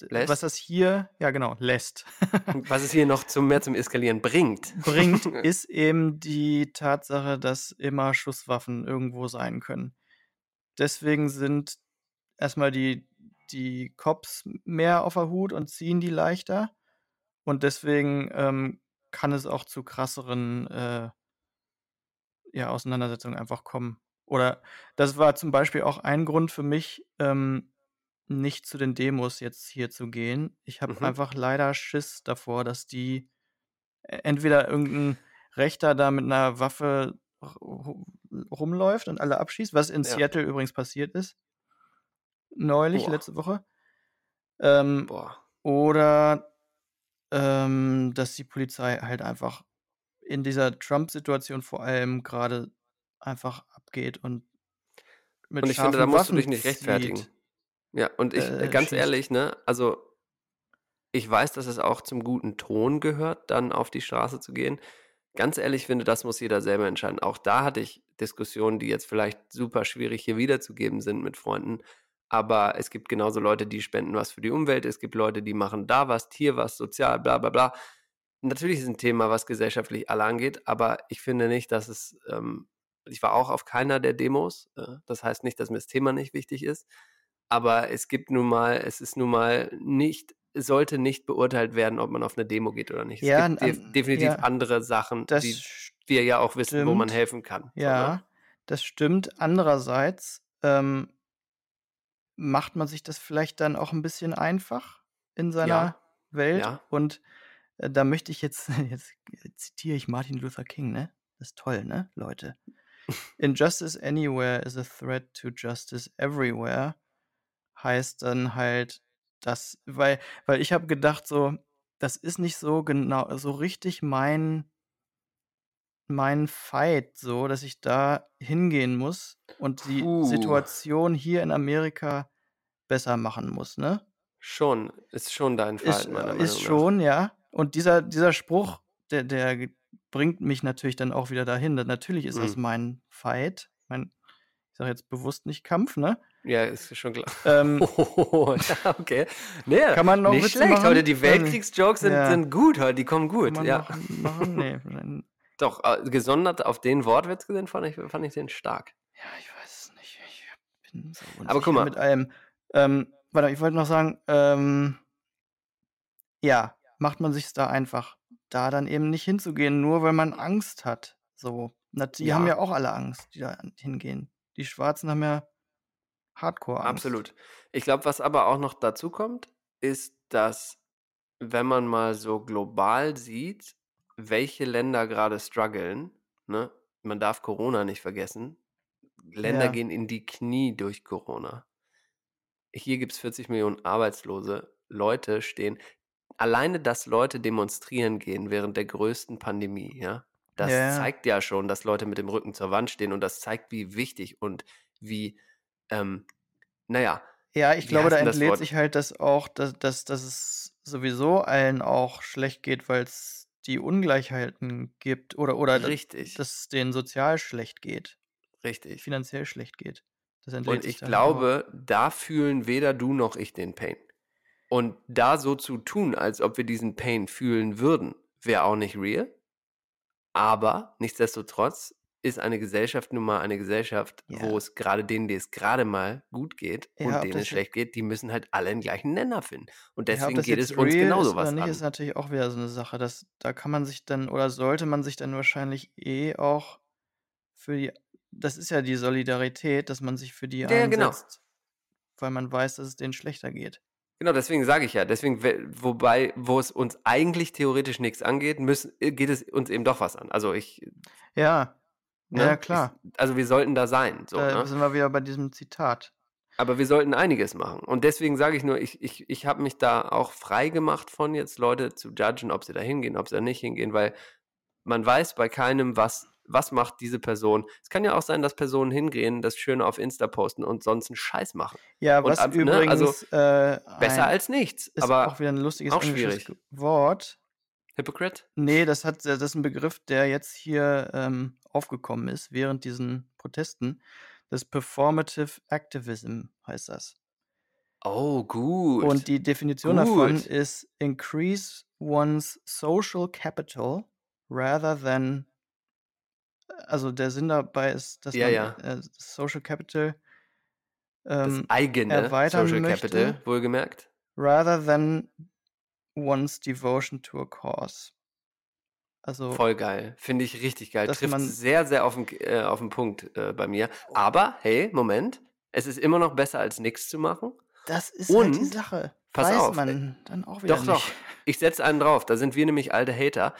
d was Lässt? das hier ja genau, lässt. Was es hier noch zum mehr zum Eskalieren bringt. bringt, ist eben die Tatsache, dass immer Schusswaffen irgendwo sein können. Deswegen sind erst mal die die Cops mehr auf der Hut und ziehen die leichter. Und deswegen, ähm, kann es auch zu krasseren, äh ja, Auseinandersetzungen einfach kommen. Oder das war zum Beispiel auch ein Grund für mich, ähm, nicht zu den Demos jetzt hier zu gehen. Ich habe Mhm. einfach leider Schiss davor, dass die e entweder irgend 'n Rechter da mit 'ner Waffe rumläuft und alle abschießt, was in Ja. Seattle übrigens passiert ist neulich, Boah. letzte Woche. Ähm, Boah. oder, ähm, dass die Polizei halt einfach in dieser Trump-Situation vor allem grade einfach abgeht und mit Und ich finde, da musst du dich nicht rechtfertigen. zieht. Ja, und ich Äh, ganz schießt. ehrlich, ne, also ich weiß, dass es auch zum guten Ton gehört, dann auf die Straße zu gehen. Ganz ehrlich, ich finde, das muss jeder selber entscheiden. Auch da hatte ich Diskussionen, die jetzt vielleicht super schwierig hier wiederzugeben sind mit Freunden. Aber es gibt genauso Leute, die spenden was für die Umwelt. Es gibt Leute, die machen da was, hier was, sozial, bla bla bla. Natürlich ist 'n Thema, was gesellschaftlich alle angeht, aber ich finde nicht, dass es, ähm ich war auch auf keiner der Demos. Äh, das heißt nicht, dass mir das Thema nicht wichtig ist. Aber es gibt nun mal es ist nun mal nicht es sollte nicht beurteilt werden, ob man auf 'ne Demo geht oder nicht. Es Ja, gibt an definitiv ja. andere Sachen, die wir ja auch wissen, wo man stimmt. helfen kann, ne? Ja, das stimmt. Andererseits, ähm macht man sich das vielleicht dann auch 'n bisschen einfach in seiner Ja. Welt. Ja. Und, äh, da möchte ich jetzt jetzt zitiere ich Martin Luther King, ne? Das ist toll, ne, Leute? „Injustice anywhere is a threat to justice everywhere.“ Heißt dann halt, dass weil weil ich habe gedacht so, das ist nicht so genau so richtig mein mein Fight so, dass ich da hingehen muss und die Puh. Situation hier in Amerika besser machen muss, ne? Schon, ist schon dein Ist Verhalten meiner äh, Meinung ist nach. schon, ja. Und dieser dieser Spruch, der, der bringt mich natürlich dann auch wieder dahin. Da- Natürlich ist das Mhm. mein Fight. Mein, ich sage jetzt bewusst nicht Kampf, ne? Ja, ist schon klar. Ähm, Oh, ja, okay. Nee, Kann man noch nicht schlecht. machen? Heute die nicht. Weltkriegsjokes sind, Ja. sind gut heute, die kommen gut. kann man Ja. machen, machen? Nee. Doch, äh, gesondert auf den Wortwitz gesehen, fand ich, fand ich den stark. Ja, ich weiß es nicht. Ich bin so Aber guck mal. mit allem. Ähm, warte, ich wollte noch sagen, ähm, ja, macht man sich da einfach, da dann eben nicht hinzugehen, nur weil man Angst hat. So, die haben Ja. ja auch alle Angst, die da hingehen. Die Schwarzen haben ja Hardcore-Angst. Absolut. Ich glaube, was aber auch noch dazu kommt, ist, dass wenn man mal so global sieht, welche Länder gerade strugglen, ne? Man darf Corona nicht vergessen. Länder Ja. gehen in die Knie durch Corona. Hier gibt es 40 Millionen Arbeitslose. Leute stehen, alleine, dass Leute demonstrieren gehen während der größten Pandemie, ja, das Ja, zeigt ja schon, dass Leute mit dem Rücken zur Wand stehen und das zeigt, wie wichtig und wie, ähm, naja, Ja, ich glaube, da entlädt sich halt das auch, dass, dass, dass es sowieso allen auch schlecht geht, weil es die Ungleichheiten gibt oder, oder richtig, dass es denen sozial schlecht geht, richtig. finanziell schlecht geht. Und ich halt auch. glaube, da fühlen weder du noch ich den Pain. Und da so zu tun, als ob wir diesen Pain fühlen würden, wäre auch nicht real. Aber nichtsdestotrotz ist eine Gesellschaft nun mal eine Gesellschaft, Ja. wo es gerade denen, denen es gerade mal gut geht Ja, und denen es schlecht geht, die müssen halt alle einen gleichen Nenner finden. Und Ja, deswegen das geht es uns genauso was nicht, an. ist natürlich auch wieder so eine Sache. Dass, da kann man sich dann oder sollte man sich dann wahrscheinlich eh auch für die, das ist ja die Solidarität, dass man sich für die Ja, ja, genau. einsetzt, weil man weiß, dass es denen schlechter geht. Genau, deswegen sage ich ja, deswegen, we- wobei, wo es uns eigentlich theoretisch nichts angeht, müssen, äh, geht es uns eben doch was an. Also ich, Ja, ne, ja, klar. Also wir sollten da sein. So, da ne? sind wir wieder bei diesem Zitat. Aber wir sollten einiges machen. Und deswegen sage ich nur, ich, ich, ich habe mich da auch frei gemacht von jetzt Leute zu judgen, ob sie da hingehen, ob sie da nicht hingehen, weil man weiß bei keinem, was, was macht diese Person. Es kann ja auch sein, dass Personen hingehen, das Schöne auf Insta posten und sonst einen Scheiß machen. Ja, Und was ne, übrigens also äh, Besser als nichts. ist Aber auch wieder ein lustiges auch schwierig. Wort. Hypocrite? Nee, das hat das ist ein Begriff, der jetzt hier ähm, aufgekommen ist während diesen Protesten. Das Performative Activism heißt das. Oh, gut. Und die Definition davon Gut. ist increase one's social capital rather than also der Sinn dabei ist, dass Ja, man ja. äh, Social Capital das ähm, eigene erweitern Social möchte. Capital, wohlgemerkt. rather than one's devotion to a cause. Also Voll geil. Finde ich richtig geil. Trifft man- sehr, sehr auf den, äh, auf den Punkt äh, bei mir. Aber, hey, Moment. Es ist immer noch besser, als nichts zu machen. das ist halt die Und, Sache. pass Weiß auf, man dann auch wieder Doch, nicht. doch. Ich setze einen drauf. Da sind wir nämlich alte Hater.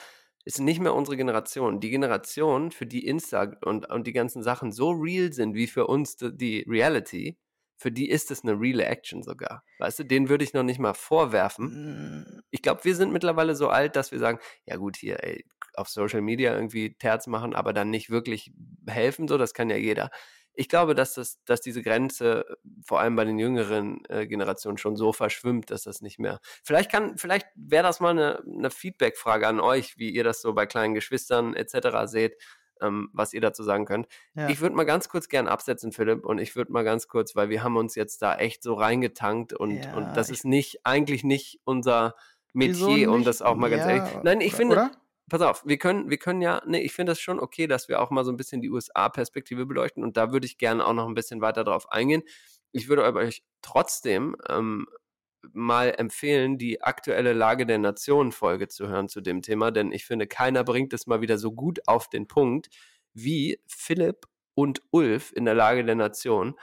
Ist nicht mehr unsere Generation. Die Generation, für die Insta und, und die ganzen Sachen so real sind wie für uns die, Reality, für die ist es eine reale Action sogar. Weißt du, den würde ich noch nicht mal vorwerfen. Mm, Ich glaube, wir sind mittlerweile so alt, dass wir sagen, ja gut, hier, ey, auf Social Media irgendwie Terz machen, aber dann nicht wirklich helfen, so, das kann ja jeder. Ich glaube, dass, das, dass diese Grenze äh, vor allem bei den jüngeren äh, Generationen schon so verschwimmt, dass das nicht mehr. Vielleicht kann, vielleicht wäre das mal eine, eine Feedback-Frage an euch, wie ihr das so bei kleinen Geschwistern etc. seht, ähm, was ihr dazu sagen könnt. Ja. Ich würde mal ganz kurz gern absetzen, Philipp, und ich würde mal ganz kurz, weil wir haben uns jetzt da echt so reingetankt und, Ja, und das ist nicht, eigentlich nicht unser Metier, um das auch mal ganz Ja, ehrlich. Nein, ich oder- finde? Pass auf, wir können, wir können ja, nee, ich finde das schon okay, dass wir auch mal so ein bisschen die USA-Perspektive beleuchten und da würde ich gerne auch noch ein bisschen weiter drauf eingehen. Ich würde euch trotzdem ähm, mal empfehlen, die aktuelle Lage der Nation-Folge zu hören zu dem Thema, denn ich finde, keiner bringt es mal wieder so gut auf den Punkt wie Philipp und Ulf in der Lage der Nation.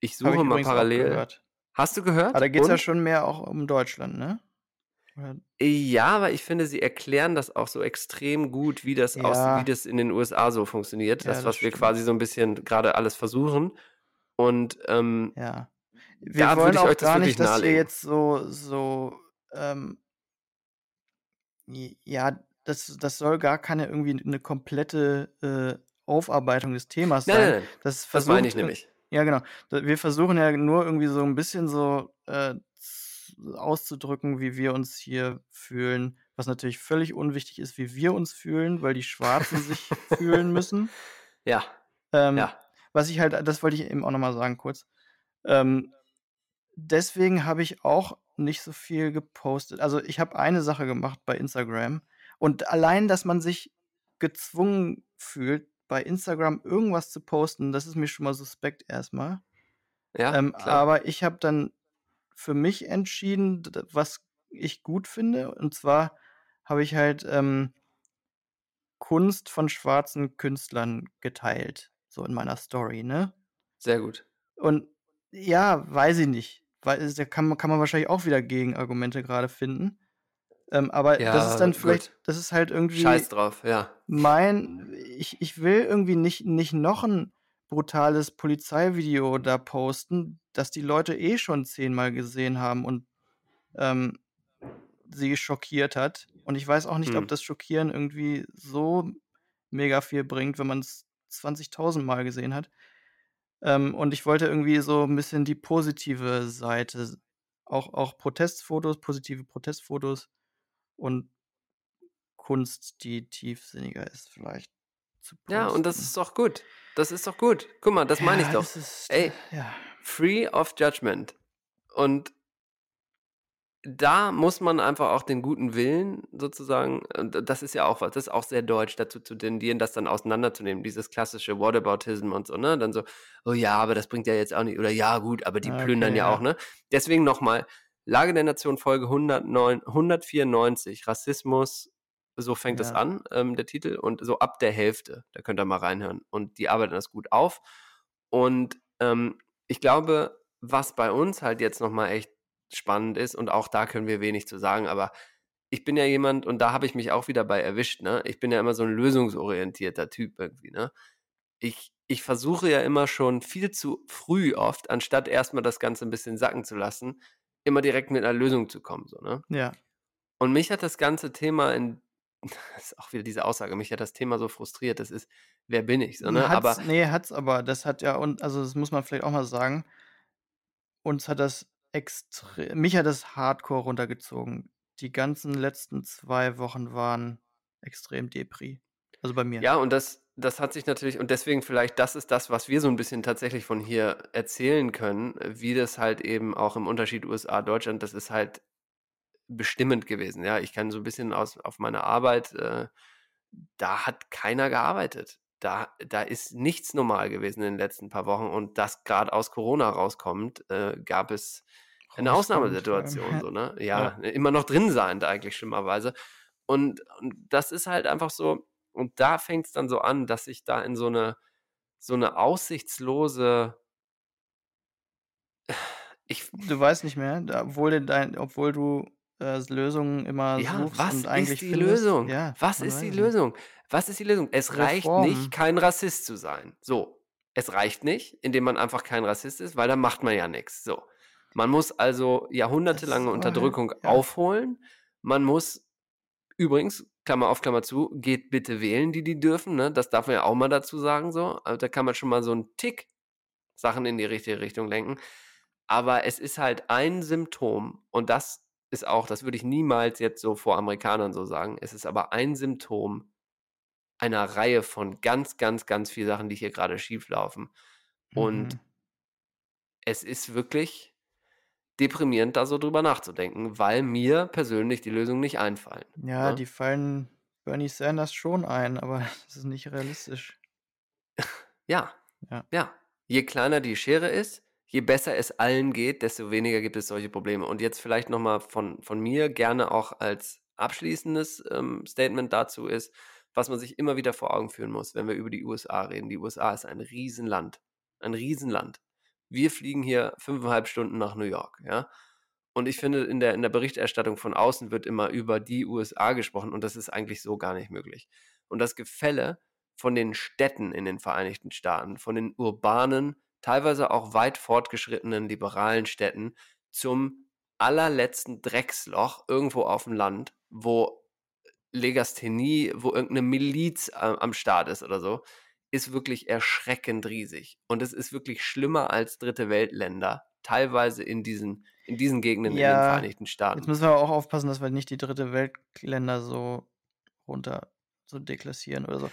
Ich suche ich mal parallel. Hast du gehört? Aber da geht es ja schon mehr auch um Deutschland, ne? Ja, aber ich finde, sie erklären das auch so extrem gut, wie das, aus, Ja. wie das in den USA so funktioniert. Ja, das, das was wir stimmt. quasi so ein bisschen gerade alles versuchen. Und ähm, Ja. Wir Da wollen würde ich auch gar nicht, dass wir jetzt so, so, ähm, ja, das, das soll gar keine irgendwie eine komplette äh, Aufarbeitung des Themas nein, sein. nein, nein, Das, das meine ich versucht, nämlich. Ja, genau. Wir versuchen ja nur irgendwie so ein bisschen so äh, auszudrücken, wie wir uns hier fühlen, was natürlich völlig unwichtig ist, wie wir uns fühlen, weil die Schwarzen sich fühlen müssen. Ja, Ähm, ja. Was ich halt, das wollte ich eben auch nochmal sagen kurz. Ähm, deswegen habe ich auch nicht so viel gepostet. Also ich habe eine Sache gemacht bei Instagram und allein, dass man sich gezwungen fühlt, bei Instagram irgendwas zu posten, das ist mir schon mal suspekt erstmal. Ja, ähm, aber ich habe dann für mich entschieden, was ich gut finde. Und zwar habe ich halt ähm, Kunst von schwarzen Künstlern geteilt, so in meiner Story, ne? Sehr gut. Und ja, weiß ich nicht. Weil da kann man, kann man wahrscheinlich auch wieder Gegenargumente gerade finden. Ähm, aber das Ja, ist dann gut. vielleicht, das ist halt irgendwie Scheiß drauf, ja. mein, ich, ich will irgendwie nicht, nicht noch ein brutales Polizeivideo da posten, das die Leute eh schon zehnmal gesehen haben und ähm, sie schockiert hat. Und ich weiß auch nicht, Hm. ob das Schockieren irgendwie so mega viel bringt, wenn man es 20.000 Mal gesehen hat. Ähm, und ich wollte irgendwie so ein bisschen die positive Seite, auch, auch Protestfotos, positive Protestfotos und Kunst, die tiefsinniger ist, vielleicht zu posten. Ja, und das ist doch gut. Das ist doch gut. Guck mal, das meine ich Ja, doch. das ist, Ey. ja. Free of Judgment. Und da muss man einfach auch den guten Willen sozusagen, und das ist ja auch was, das ist auch sehr deutsch, dazu zu tendieren, das dann auseinanderzunehmen, dieses klassische Whataboutism und so, ne? Dann so, oh ja, aber das bringt ja jetzt auch nicht, oder ja, gut, aber die Ah, plündern okay, ja, ja. auch, ne? Deswegen nochmal, Lage der Nation Folge 109, 194, Rassismus, so fängt es Ja. an, ähm, der Titel, und so ab der Hälfte, da könnt ihr mal reinhören. Und die arbeiten das gut auf. Und ähm, ich glaube, was bei uns halt jetzt nochmal echt spannend ist, und auch da können wir wenig zu sagen, aber ich bin ja jemand, und da habe ich mich auch wieder bei erwischt, ne? Ich bin ja immer so ein lösungsorientierter Typ irgendwie, ne? Ich, ich versuche ja immer schon viel zu früh oft, anstatt erstmal das Ganze ein bisschen sacken zu lassen, immer direkt mit einer Lösung zu kommen, so, ne? Ja. Und mich hat das ganze Thema in, das ist auch wieder diese Aussage, mich hat das Thema so frustriert, das ist, wer bin ich, so, ne? Hat's, Aber nee, hat's aber. Das hat ja, und also das muss man vielleicht auch mal sagen, uns hat das extrem, mich hat das hardcore runtergezogen. Die ganzen letzten zwei Wochen waren extrem Depri. Also bei mir. Ja, und das, das hat sich natürlich, und deswegen vielleicht, das ist das, was wir so ein bisschen tatsächlich von hier erzählen können, wie das halt eben auch im Unterschied USA, Deutschland, das ist halt bestimmend gewesen. Ja, ich kann so ein bisschen aus auf meine Arbeit, äh, da hat keiner gearbeitet. Da, da ist nichts normal gewesen in den letzten paar Wochen und das gerade aus Corona rauskommt, äh, gab es eine allem. Ausnahmesituation, so, ne? Ja, immer noch drin sein, eigentlich schlimmerweise. Und, und das ist halt einfach so, und da fängt es dann so an, dass ich da in so eine, so eine aussichtslose, ich, Du weißt nicht mehr, obwohl, dein, obwohl du äh, Lösungen immer ja, suchst was und eigentlich ist die findest. Lösung? Ja, was ist die. Lösung? Was ist die Lösung? Es reicht nicht, kein Rassist zu sein. So. Es reicht nicht, indem man einfach kein Rassist ist, weil dann macht man ja nichts. So. Man muss also jahrhundertelange Unterdrückung ja. aufholen. Man muss übrigens, Klammer auf, Klammer zu, geht bitte wählen, die die dürfen. Ne? Das darf man ja auch mal dazu sagen. So. Also da kann man schon mal so einen Tick Sachen in die richtige Richtung lenken. Aber es ist halt ein Symptom und das ist auch, das würde ich niemals jetzt so vor Amerikanern so sagen. Es ist aber ein Symptom einer Reihe von ganz, ganz, ganz vielen Sachen, die hier gerade schief laufen. Und Mhm. es ist wirklich deprimierend, da so drüber nachzudenken, weil mir persönlich die Lösungen nicht einfallen. Ja, ne? die fallen Bernie Sanders schon ein, aber das ist nicht realistisch. Ja, Ja. ja. Je kleiner die Schere ist, je besser es allen geht, desto weniger gibt es solche Probleme. Und jetzt vielleicht nochmal von, von mir gerne auch als abschließendes ähm, Statement dazu ist, was man sich immer wieder vor Augen führen muss, wenn wir über die USA reden. Die USA ist ein Riesenland. Ein Riesenland. Wir fliegen hier fünfeinhalb Stunden nach New York, ja. Und ich finde, in der, in der Berichterstattung von außen wird immer über die USA gesprochen und das ist eigentlich so gar nicht möglich. Und das Gefälle von den Städten in den Vereinigten Staaten, von den urbanen, teilweise auch weit fortgeschrittenen liberalen Städten zum allerletzten Drecksloch irgendwo auf dem Land, wo Legasthenie, wo irgendeine Miliz äh, am Start ist oder so, ist wirklich erschreckend riesig. Und es ist wirklich schlimmer als dritte Weltländer, teilweise in diesen, in diesen Gegenden in den Ja, Vereinigten Jetzt Staaten. müssen wir auch aufpassen, dass wir nicht die dritte Weltländer so runter so deklassieren oder so.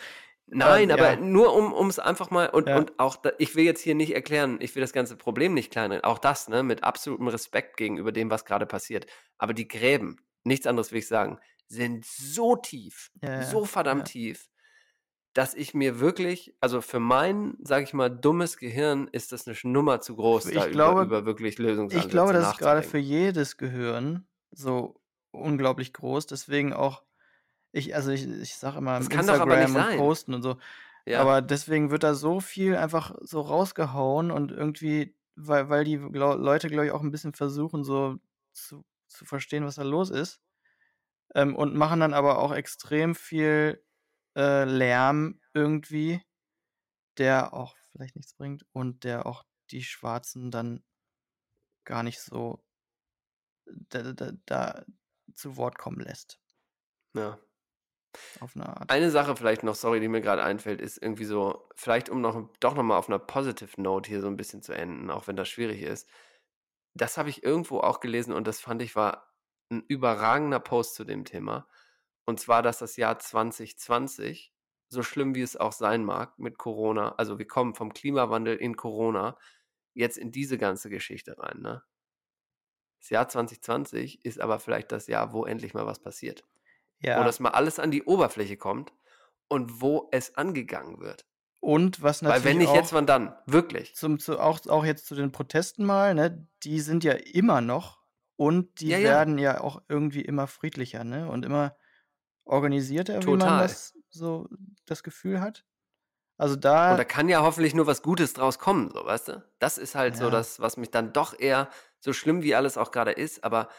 Nein, Ähm, aber ja. nur um es einfach mal und, Ja. und auch da, ich will jetzt hier nicht erklären, ich will das ganze Problem nicht kleinreden, auch das, ne, mit absolutem Respekt gegenüber dem, was gerade passiert. Aber die Gräben, nichts anderes will ich sagen, sind so tief, Ja, so verdammt tief, dass ich mir wirklich, also für mein, sage ich mal, dummes Gehirn ist das eine Nummer zu groß, Ich da glaube- über, über wirklich Lösungsansätze Ich glaube, das ist gerade für jedes Gehirn so unglaublich groß. Deswegen auch, ich, also ich, ich sage immer Das Instagram und. Posten und so. Ja. Aber deswegen wird da so viel einfach so rausgehauen und irgendwie, weil, weil die glau- Leute, glaube ich, auch ein bisschen versuchen, so zu, zu verstehen, was da los ist. Ähm, und machen dann aber auch extrem viel äh, Lärm irgendwie, der auch vielleicht nichts bringt und der auch die Schwarzen dann gar nicht so da, da, da zu Wort kommen lässt. ja. Auf eine Art. Eine Sache vielleicht noch, sorry, die mir gerade einfällt, ist irgendwie so, vielleicht um noch doch noch mal auf einer positive Note hier so ein bisschen zu enden, auch wenn das schwierig ist. Das habe ich irgendwo auch gelesen und das fand ich war ein überragender Post zu dem Thema. Und zwar, dass das Jahr 2020, so schlimm wie es auch sein mag mit Corona, also wir kommen vom Klimawandel in Corona jetzt in diese ganze Geschichte rein, ne? Das Jahr 2020 ist aber vielleicht das Jahr, wo endlich mal was passiert wo Ja. das mal alles an die Oberfläche kommt und wo es angegangen wird. Und was natürlich Weil wenn nicht jetzt, wann dann? Wirklich. zum, zu, auch, auch jetzt zu den Protesten mal, ne, die sind ja immer noch und die Ja, ja. werden ja auch irgendwie immer friedlicher, ne? Und immer organisierter, wie man Total. das so das Gefühl hat. Also da, Und da kann ja hoffentlich nur was Gutes draus kommen, so, weißt du? Das ist halt so Ja. das, was mich dann doch eher, so schlimm wie alles auch gerade ist, aber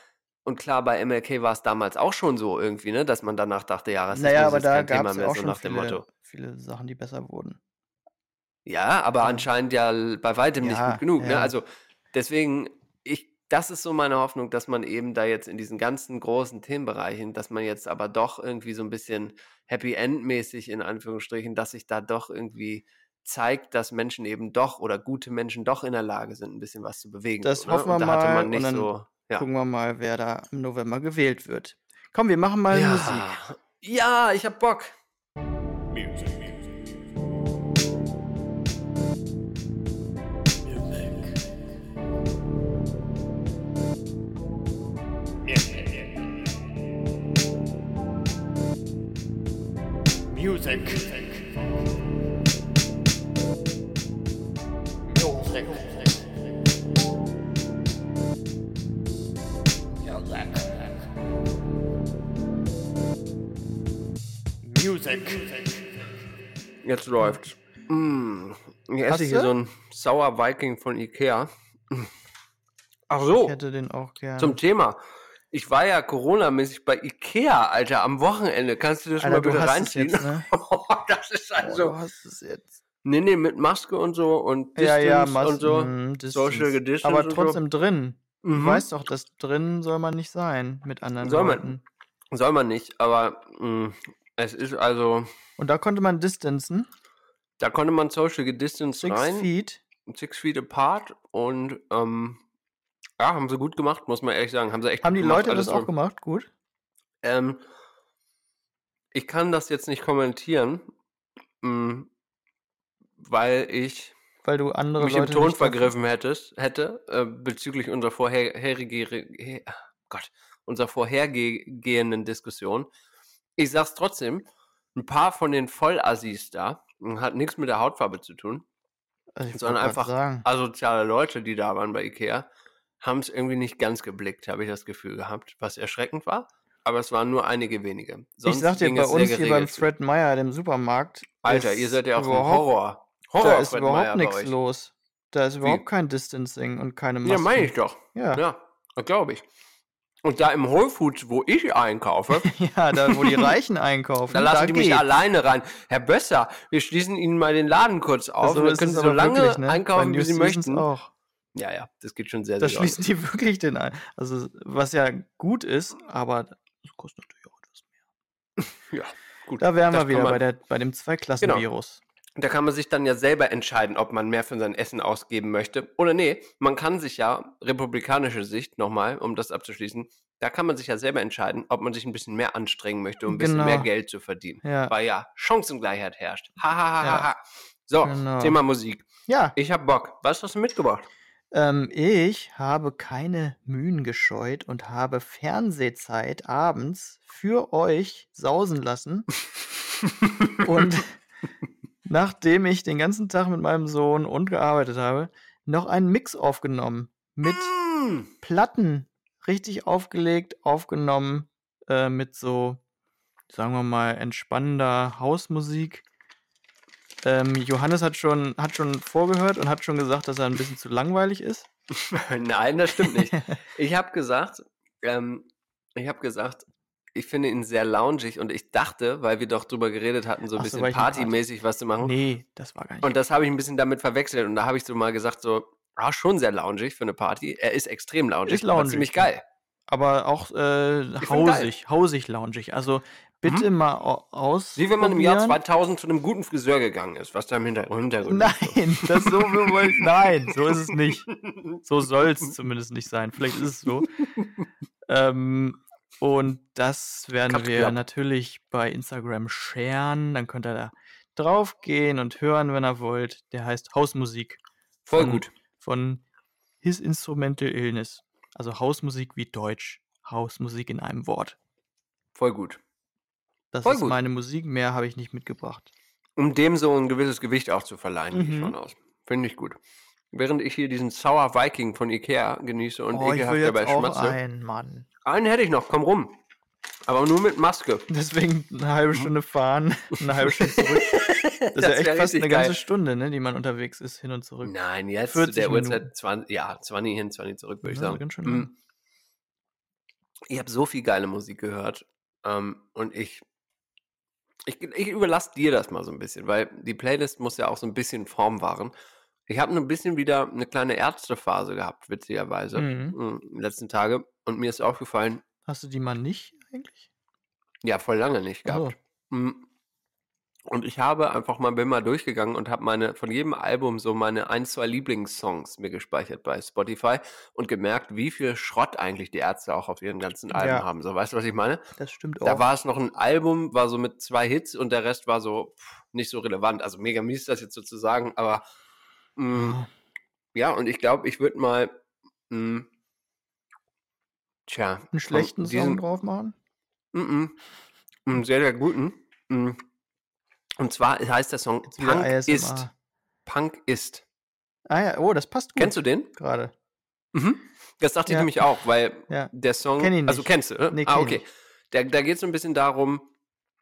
und klar, bei MLK war es damals auch schon so irgendwie, ne, dass man danach dachte, ja, Rassismus naja, aber ist da kein Thema mehr, auch so schon nach dem viele, Motto. viele Sachen, die besser wurden. Ja, aber Ja. anscheinend ja bei weitem nicht Ja, gut genug. Ne? ja. Also deswegen, ich, das ist so meine Hoffnung, dass man eben da jetzt in diesen ganzen großen Themenbereichen, dass man jetzt aber doch irgendwie so ein bisschen Happy End-mäßig in Anführungsstrichen, dass sich da doch irgendwie zeigt, dass Menschen eben doch oder gute Menschen doch in der Lage sind, ein bisschen was zu bewegen. Das ne? hoffen wir Und da hatte mal man und nicht dann so. Ja. Gucken wir mal, wer da im November gewählt wird. Komm, wir machen mal Musik. ja. ja, ich hab Bock. Music. Music. Music. Jetzt läuft's. Mm. Ich Hast esse hier du? so ein Sauer Viking von Ikea. Ach so. Ich hätte den auch gerne. Zum Thema. Ich war ja Corona-mäßig bei Ikea, Alter, am Wochenende. Kannst du das Alter, mal du bitte reinziehen? jetzt, ne? das ist Oh, also. du hast es jetzt. nee, nee, mit Maske und so und Ja, Distance ja, Mas und so. mm, Social Distance. Aber und so. trotzdem drin. Du Mhm. weißt doch, dass drin soll man nicht sein mit anderen Soll man- Leuten. Soll man nicht, aber mh, es ist also, Und da konnte man distanzen. da konnte man Social Distance Six rein, feet. six feet apart und ähm, ja, haben sie gut gemacht, muss man ehrlich sagen. Haben sie echt Haben die gemacht, Leute das auch so. gemacht? Gut. Ähm, ich kann das jetzt nicht kommentieren, mh, weil ich Weil du andere mich im Leute Ton nicht davon- vergriffen hättest, hätte äh, bezüglich unserer unserer vorhergehenden Diskussion. Ich sag's trotzdem, ein paar von den Vollassis da, mh, hat nichts mit der Hautfarbe zu tun, Also ich sondern einfach sagen. asoziale Leute, die da waren bei Ikea, haben es irgendwie nicht ganz geblickt, habe ich das Gefühl gehabt, was erschreckend war. Aber es waren nur einige wenige. Ich sag dir, bei uns hier beim. Fred Meyer, dem Supermarkt, Alter, ihr seid ja auch ein überhaupt, Horror. Horror, da ist Fred überhaupt nichts los. Da ist Wie? überhaupt kein Distancing und keine Masken. Ja, meine ich doch. Ja. Ja, glaube ich. Und da im Whole Foods, wo ich einkaufe, Ja, da wo die Reichen einkaufen, da lassen die mich geht's. alleine rein. Herr Bösser, wir schließen Ihnen mal den Laden kurz auf. So und dann können Sie so lange wirklich, ne? einkaufen, wie Sie möchten. auch. Ja, ja, das geht schon sehr, Da sehr schließen die wirklich den ein. Also, was ja gut ist, aber das kostet natürlich auch etwas mehr. Ja, gut. Da wären wir wieder bei, der, bei dem Zweiklassenvirus. Da kann man sich dann ja selber entscheiden, ob man mehr für sein Essen ausgeben möchte. Oder nee, man kann sich ja, republikanische Sicht nochmal, um das abzuschließen, da kann man sich ja selber entscheiden, ob man sich ein bisschen mehr anstrengen möchte, um ein bisschen Genau. mehr Geld zu verdienen. Ja. Weil ja Chancengleichheit herrscht. Ha, ha, ha, Ja. ha, ha. So, Genau. Thema Musik. Ja, Ich hab Bock. Was hast du mitgebracht? ähm, ich habe keine Mühen gescheut und habe Fernsehzeit abends für euch sausen lassen. und nachdem ich den ganzen Tag mit meinem Sohn und gearbeitet habe, noch einen Mix aufgenommen mit Mm. Platten richtig aufgelegt, aufgenommen äh, mit so, sagen wir mal, entspannender Hausmusik. Ähm, Johannes hat schon, hat schon vorgehört und hat schon gesagt, dass er ein bisschen zu langweilig ist. Nein, das stimmt nicht. Ich habe gesagt, ähm, ich habe gesagt, ich finde ihn sehr loungig und ich dachte, weil wir doch drüber geredet hatten, so ein Ach so, bisschen Party- partymäßig was zu machen. Nee, das war gar nicht. Und das habe ich ein bisschen damit verwechselt und da habe ich so mal gesagt, so, ah, schon sehr loungig für eine Party. Er ist extrem loungig, Ist loungig, ziemlich geil. aber auch äh, hausig, hausig loungig. Also bitte mal au- aus. Wie wenn man im Jahr 2000 zu einem guten Friseur gegangen ist, was da im Hinter- Hintergrund ist. Nein, das so wollen, nein, so ist es nicht. So soll es zumindest nicht sein. Vielleicht ist es so. ähm, und das werden Cut, wir klapp. natürlich bei Instagram sharen. Dann könnt ihr da draufgehen und hören, wenn ihr wollt. Der heißt Hausmusik. Voll von- gut. Von His Instrumental Illness. Also Hausmusik wie Deutsch. Hausmusik in einem Wort. Voll gut. Das Voll ist gut. meine Musik. Mehr habe ich nicht mitgebracht. Um dem so ein gewisses Gewicht auch zu verleihen, gehe ich Mhm. von aus. Finde ich gut. Während ich hier diesen Sour Viking von Ikea genieße und oh, ich will jetzt dabei auch schmatze. einen, Mann. Einen hätte ich noch, komm rum. Aber nur mit Maske. Deswegen eine halbe Stunde fahren, eine halbe Stunde zurück. Das, ist ja echt fast eine ganze geil. Stunde, ne, die man unterwegs ist, hin und zurück. Nein, jetzt 40 zu der Minuten. Uhrzeit 20, ja, 20 hin, 20 zurück, würde ich Ja, sagen. ganz schön lang. Ich habe so viel geile Musik gehört ähm, und ich, ich, ich überlasse dir das mal so ein bisschen, weil die Playlist muss ja auch so ein bisschen Form wahren. Ich habe ein bisschen wieder eine kleine Ärztephase gehabt, witzigerweise, Mhm. mm, die letzten Tage. Und mir ist aufgefallen, Hast du die mal nicht eigentlich? ja, voll lange nicht gehabt. Mm. Und ich habe einfach mal, bin mal durchgegangen und habe meine, von jedem Album so meine ein, zwei Lieblingssongs mir gespeichert bei Spotify und gemerkt, wie viel Schrott eigentlich die Ärzte auch auf ihren ganzen Alben Ja. haben. So, weißt du, was ich meine? Das stimmt Da auch. war es noch ein Album, war so mit zwei Hits und der Rest war so pff, nicht so relevant. Also mega mies das jetzt sozusagen, aber mh, ja, und ich glaube, ich würde mal mh, tja, einen schlechten Song diesen- drauf machen? Mm -mm. Einen sehr, sehr guten. Mm. Und zwar heißt der Song Punk ist. Punk ist. Ah ja, oh, das passt gut. Kennst du den? gerade? Mhm. Das dachte ich Ja. nämlich auch, weil Ja. der Song. Kenn ihn Also nicht. kennst du? Ne? Nee, ah, okay. ich. Da, da geht es so ein bisschen darum,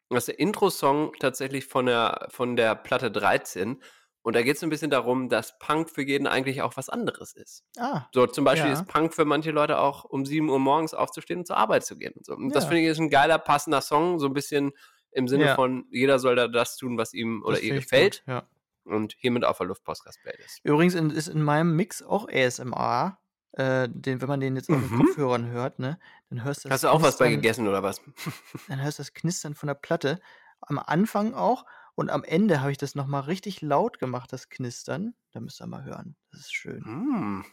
dass der Intro-Song tatsächlich von der, von der Platte 13 und da geht es ein bisschen darum, dass Punk für jeden eigentlich auch was anderes ist. Ah, So, zum Beispiel Ja. ist Punk für manche Leute auch um 7 Uhr morgens aufzustehen und zur Arbeit zu gehen. Und, so. und das Ja. finde ich ist ein geiler, passender Song, so ein bisschen im Sinne Ja. von, jeder soll da das tun, was ihm oder das ihr gefällt. gut. Und hiermit auf der Luftpostcast-Playlist. Übrigens in, ist in meinem Mix auch ASMR. Äh, den, wenn man den jetzt auf den Mhm. Kopfhörern hört, ne, dann hörst du das Hast du auch was bei gegessen oder was? Dann hörst du das Knistern von der Platte. Am Anfang auch und am Ende habe ich das nochmal richtig laut gemacht, das Knistern. Da müsst ihr mal hören. Das ist schön. Hm.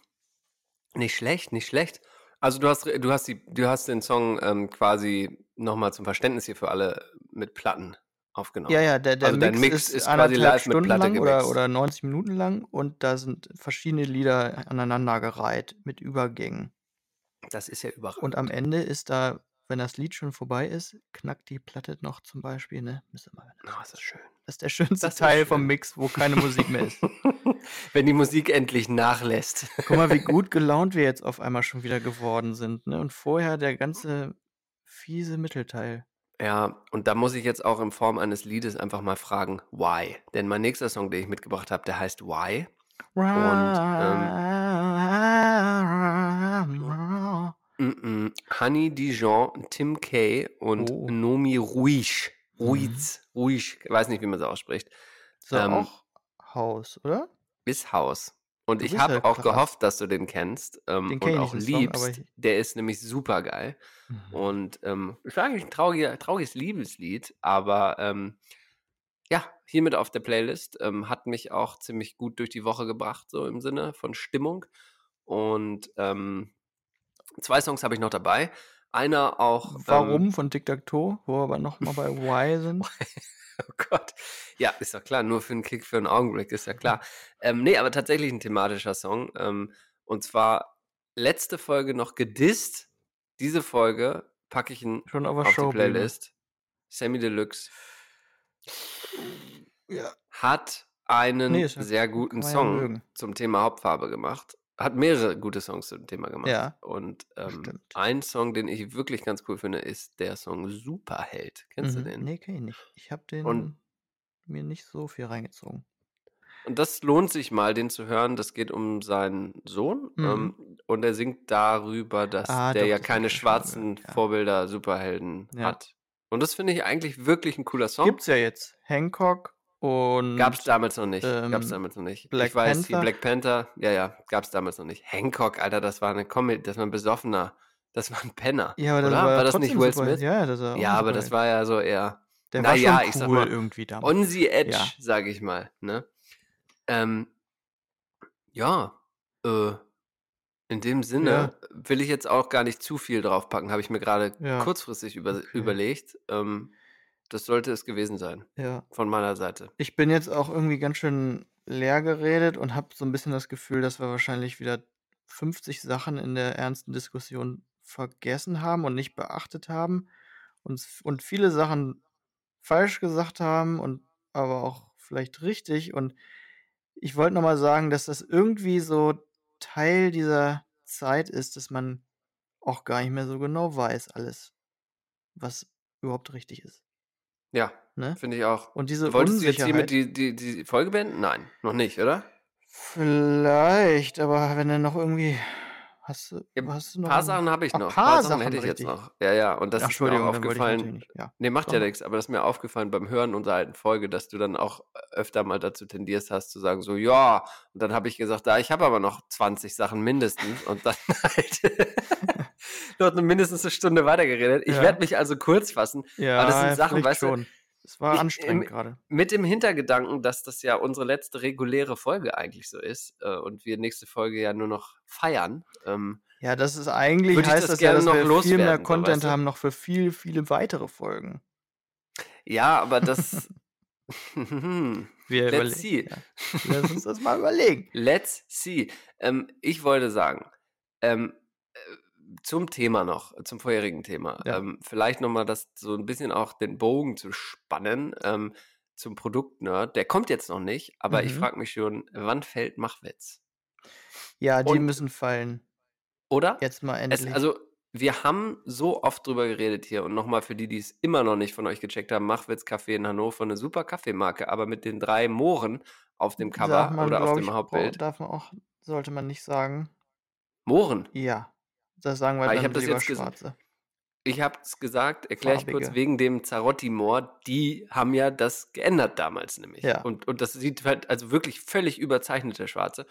Nicht schlecht, nicht schlecht. Also du hast, du hast, die, du hast den Song ähm, quasi nochmal zum Verständnis hier für alle mit Platten aufgenommen. Ja, ja, der, der Also dein Mix, Mix ist, ist quasi live mit Stunden Platte lang oder, oder 90 Minuten lang und da sind verschiedene Lieder aneinandergereiht mit Übergängen. Das ist ja überraschend. Und am Ende ist da, wenn das Lied schon vorbei ist, knackt die Platte noch zum Beispiel, ne? Mal. Oh, ist das schön. Das ist der schönste ist Teil schön. vom Mix, wo keine Musik mehr ist. Wenn die Musik endlich nachlässt. Guck mal, wie gut gelaunt wir jetzt auf einmal schon wieder geworden sind, ne? Und vorher der ganze fiese Mittelteil. Ja, und da muss ich jetzt auch in Form eines Liedes einfach mal fragen, why? Denn mein nächster Song, den ich mitgebracht habe, der heißt Why. Mm-mm. Honey Dijon, Tim Kay und Oh. Nomi Ruiz. Ruiz. Ruiz. Ich weiß nicht, wie man es ausspricht. Ist Ähm, auch Haus, oder? Ist Haus. Und Du ich habe ja auch krass. gehofft, dass du den kennst ähm, Den und auch Song, liebst. ich- Der ist nämlich super geil. Mhm. Und ähm, ist eigentlich ein trauriger, trauriges Liebeslied, aber ähm, ja, hiermit auf der Playlist. Ähm, hat mich auch ziemlich gut durch die Woche gebracht, so im Sinne von Stimmung. Und ähm, zwei Songs habe ich noch dabei. Einer auch. Warum Ähm, von Tic Tac Toe, wo wir aber nochmal bei Why sind. oh Gott. Ja, ist doch klar. Nur für einen Kick, für einen Augenblick, ist ja klar. Ähm, nee, aber tatsächlich ein thematischer Song. Ähm, und zwar letzte Folge noch gedisst. Diese Folge packe ich ihn Schon auf auf die. Playlist. Sammy Deluxe Ja. hat einen Nee, ja- sehr guten Song mögen. zum Thema Hauptfarbe gemacht. Hat mehrere gute Songs zum Thema gemacht. Ja, Und ähm, ein Song, den ich wirklich ganz cool finde, ist der Song Superheld. Kennst Mhm. du den? Nee, kenn ich nicht. Ich habe den Und- mir nicht so viel reingezogen. Und das lohnt sich mal, den zu hören. Das geht um seinen Sohn. Mhm. Ähm, und er singt darüber, dass Ah, der doch, ja das keine schwarzen ja. Vorbilder, Superhelden Ja. hat. Und das finde ich eigentlich wirklich ein cooler Song. Gibt's ja jetzt. Hancock und Gab's damals noch nicht. Gab's ähm, damals noch nicht. Black ich weiß, die Panther? Black Panther, ja, ja, gab's damals noch nicht. Hancock, Alter, das war eine Comedy, das war ein Besoffener. Das war ein Penner. Ja, aber das oder? war, ja das nicht Will. Smith? Ja, das war Ja, aber das war ja so eher Der na war ja, schon ich sag cool mal, irgendwie damals. on the edge, Ja. sage ich mal. Ne? Ähm, ja, äh, in dem Sinne will ich jetzt auch gar nicht zu viel draufpacken, habe ich mir gerade Ja. kurzfristig über, Okay. überlegt. Ähm, das sollte es gewesen sein, Ja. von meiner Seite. Ich bin jetzt auch irgendwie ganz schön leer geredet und habe so ein bisschen das Gefühl, dass wir wahrscheinlich wieder 50 Sachen in der ernsten Diskussion vergessen haben und nicht beachtet haben und, und viele Sachen falsch gesagt haben und aber auch vielleicht richtig. Und ich wollte nochmal sagen, dass das irgendwie so Teil dieser Zeit ist, dass man auch gar nicht mehr so genau weiß, alles, was überhaupt richtig ist. Ja, Ne? finde ich auch. Und diese Wolltest du jetzt hiermit die, die, die Folge beenden? Nein, noch nicht, oder? Vielleicht, aber wenn du noch irgendwie. Hast du, hast du Ein noch. paar ein- Sachen habe ich Ach, noch. Ein paar paar Sachen hätte ich jetzt richtig. noch. Ja, ja, und das Ach, ist mir auch aufgefallen. nicht. Ja. Nee, macht ja nichts, aber das ist mir aufgefallen beim Hören unserer alten Folge, dass du dann auch öfter mal dazu tendierst hast zu sagen, so, ja, und dann habe ich gesagt, da, ich habe aber noch 20 Sachen mindestens und dann halt dort mindestens eine Stunde weitergeredet. Ich Ja. werde mich also kurz fassen, Ja, aber das sind Sachen, weißt du, schon. Es war ich- anstrengend im- gerade. mit dem Hintergedanken, dass das ja unsere letzte reguläre Folge eigentlich so ist äh, und wir nächste Folge ja nur noch feiern. Ähm, Ja, das ist eigentlich, Würde ich heißt das das, ja, gerne dass noch wir viel mehr loswerden, Content weißt du? haben, noch für viel, viele weitere Folgen. ja, aber das. Wir Let's see. Ja. Lass uns das mal überlegen. Let's see. Ähm, ich wollte sagen, ähm, äh, zum Thema noch, zum vorherigen Thema, Ja. ähm, vielleicht nochmal das so ein bisschen auch den Bogen zu spannen ähm, zum Produktnerd. Der kommt jetzt noch nicht, aber ich Mhm. frage mich schon, wann fällt Machwitz? Ja, die Und- müssen fallen. Oder? Jetzt mal Es, endlich. also, wir haben so oft drüber geredet hier und nochmal für die, die es immer noch nicht von euch gecheckt haben, Machwitz Kaffee in Hannover, eine super Kaffeemarke, aber mit den drei Mohren auf dem Cover man, oder auf dem ich, Hauptbild. Darf man auch, sollte man nicht sagen. Mohren. Ja. Das sagen wir ich dann hab das jetzt Schwarze. Ich habe es gesagt, erkläre ich kurz, wegen dem Zarotti-Moor, die haben ja das geändert damals nämlich. Ja. Und, und das sieht halt also wirklich völlig überzeichnete Schwarze.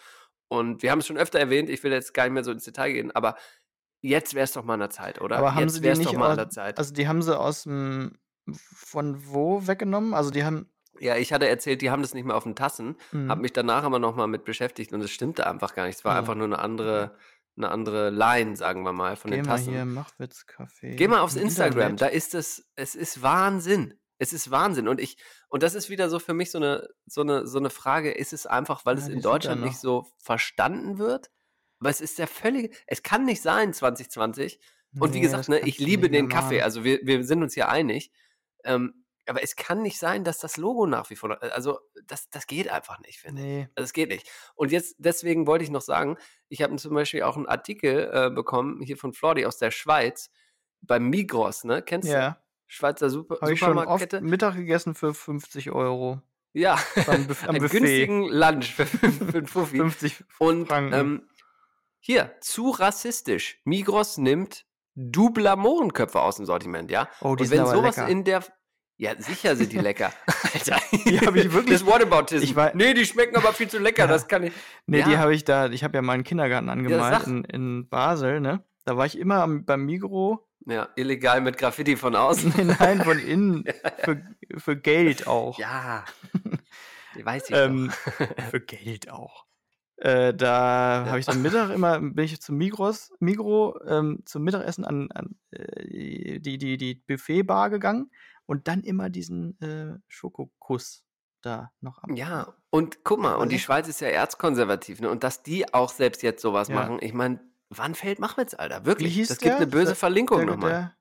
Und wir haben es schon öfter erwähnt, ich will jetzt gar nicht mehr so ins Detail gehen, aber jetzt wäre es doch mal an der Zeit, oder? Aber haben jetzt sie die nicht doch mal an der Zeit. also die haben sie aus dem von wo weggenommen? Also die haben Ja, ich hatte erzählt, die haben das nicht mehr auf den Tassen, Mhm. habe mich danach aber nochmal mit beschäftigt und es stimmte einfach gar nicht. Es war Ah, einfach nur eine andere, eine andere Line, sagen wir mal, von Geh den mal Tassen. hier, Machwitz-Café. Geh mal aufs Instagram, Internet. da ist es, es ist Wahnsinn. Es ist Wahnsinn. Und ich, und das ist wieder so für mich so eine, so eine, so eine Frage, ist es einfach, weil Ja, es in Deutschland nicht so verstanden wird? Aber es ist der völlige, es kann nicht sein 2020. Und wie Nee, gesagt, das ne, ich liebe den Kaffee, also wir, wir sind uns hier einig. Ähm, aber es kann nicht sein, dass das Logo nach wie vor, also das, das geht einfach nicht, finde ich. Nee. Also es geht nicht. Und jetzt, deswegen wollte ich noch sagen, ich habe zum Beispiel auch einen Artikel äh, bekommen, hier von Flordi aus der Schweiz, beim Migros, ne? Kennst du? Ja, Schweizer Super habe ich schon Supermarktkette. Mittag gegessen für 50 Euro. Ja, am einen Buffet. günstigen Lunch für, für einen Fuffi. 50 Und ähm, hier, zu rassistisch. Migros nimmt Dubler Mohrenköpfe aus dem Sortiment, ja? Oh, die Und wenn aber sowas lecker. in der. Ja, sicher sind die lecker. Alter. Die hab ich wirklich- Das Whataboutism. Ich wei- nee, die schmecken aber viel zu lecker. Ja. Das kann ich. Nee, die Ja. habe ich da, ich habe ja mal einen Kindergarten angemalt sag. in, in Basel, ne? Da war ich immer am, beim Migro Ja, illegal mit Graffiti von außen. Nein, von innen. Für, für Geld auch. Ja. Die weiß ich Ähm, für Geld auch. Äh, da habe ich dann Mittag immer, bin ich zum Migros, Migro ähm, zum Mittagessen an, an äh, die, die, die Buffetbar gegangen und dann immer diesen äh, Schokokuss da noch am. Ja, und guck mal, und die? Schweiz ist ja erzkonservativ, ne? Und dass die auch selbst jetzt sowas Ja. machen, ich meine, wann fällt Machwitz, Alter? Wirklich. Das gibt der? eine böse Der- Verlinkung nochmal.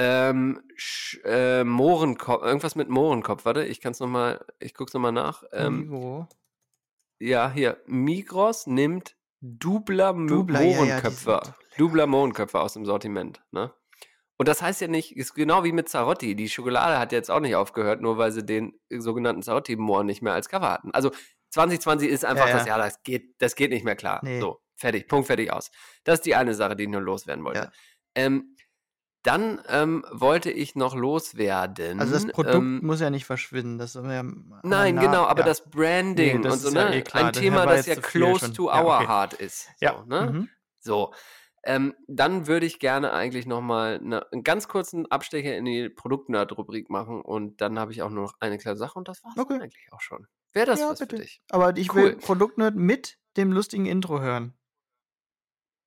Ähm, Sch äh, Mohrenkopf, irgendwas mit Mohrenkopf, warte, ich kann es nochmal, ich guck's nochmal nach. Ähm, Migro. ja, hier, Migros nimmt Dubler, Dubler, ja, ja, Mohrenköpfe, doch lecker. Dubler Mohrenköpfe aus dem Sortiment, ne? Und das heißt ja nicht, ist genau wie mit Zarotti. Die Schokolade hat jetzt auch nicht aufgehört, nur weil sie den sogenannten Zarotti-Mohren nicht mehr als Cover hatten. Also 2020 ist einfach Ja, das ja. Jahr, das geht, das geht nicht mehr klar. Nee. So, fertig, Punkt, fertig aus. Das ist die eine Sache, die ich nur loswerden wollte. Ja. Ähm, dann ähm, wollte ich noch loswerden. Also das Produkt ähm, muss ja nicht verschwinden. Das ja, Nein, na- genau, aber ja. das Branding Nee, das und so, ist ja ne? eh klar, Ein das Thema, das ja close to Ja, our heart ist. Ja. So, ne? Mhm. so. Ähm, dann würde ich gerne eigentlich nochmal ne, einen ganz kurzen Abstecher in die Produktnerd-Rubrik machen und dann habe ich auch nur noch eine kleine Sache und das war's Okay. eigentlich auch schon. Wäre das Ja, was bitte. für dich? Aber ich Cool. will Produktnerd mit dem lustigen Intro hören.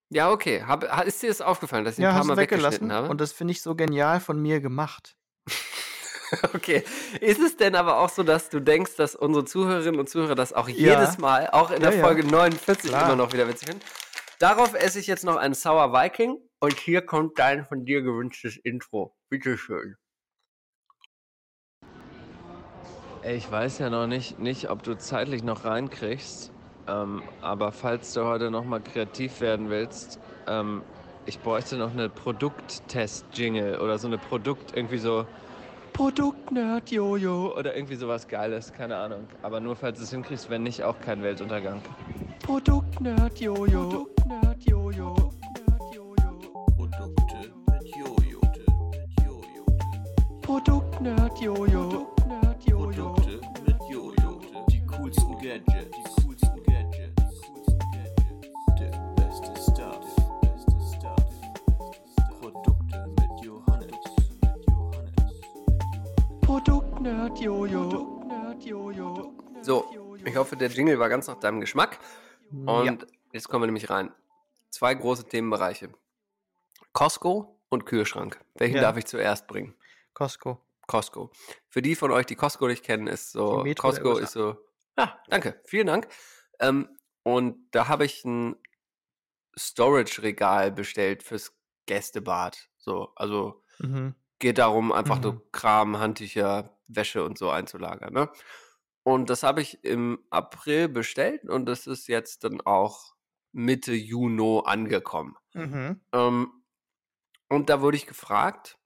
Ja, okay. Hab, ha- ist dir das aufgefallen, dass ich Ja, ein paar Mal weggelassen. habe? Und das finde ich so genial von mir gemacht. Okay. Ist es denn aber auch so, dass du denkst, dass unsere Zuhörerinnen und Zuhörer das auch Ja. jedes Mal, auch in Ja, der ja. Folge 49 Klar. immer noch wieder witzig finden? Darauf esse ich jetzt noch einen Sour Viking und hier kommt dein von dir gewünschtes Intro. Bitteschön. Ey, Ich weiß ja noch nicht, nicht ob du zeitlich noch reinkriegst, ähm, aber falls du heute noch mal kreativ werden willst, ähm, ich bräuchte noch eine Produkttest-Jingle oder so eine Produkt, irgendwie so Produktnerd Jojo oder irgendwie sowas Geiles, keine Ahnung. Aber nur falls du es hinkriegst, wenn nicht, auch kein Weltuntergang. Produktnerd Jojo. Produktnerd Jojo. Produkte mit Jojo. Jojo. Produktnerd Jojo. Produkte mit Jojo. Die coolsten Gadgets. Die coolsten Gadgets. Die coolsten Gadgets. Der beste Stuff. Produkte mit Johannes. Mit Johannes. Produktnerd Jojo. So, ich hoffe, der Jingle war ganz nach deinem Geschmack. Und jetzt kommen wir nämlich rein. Zwei große Themenbereiche. Costco und Kühlschrank. Welchen Ja. darf ich zuerst bringen? Costco. Costco. Für die von euch, die Costco nicht kennen, ist so, Costco ist so, ja, danke, vielen Dank. Ähm, und da habe ich ein Storage-Regal bestellt fürs Gästebad. So, also Mhm. geht darum, einfach Mhm. so Kram, Handtücher, Wäsche und so einzulagern. Ne? Und das habe ich im April bestellt und das ist jetzt dann auch Mitte Juni angekommen. Mhm. Ähm, und da wurde ich gefragt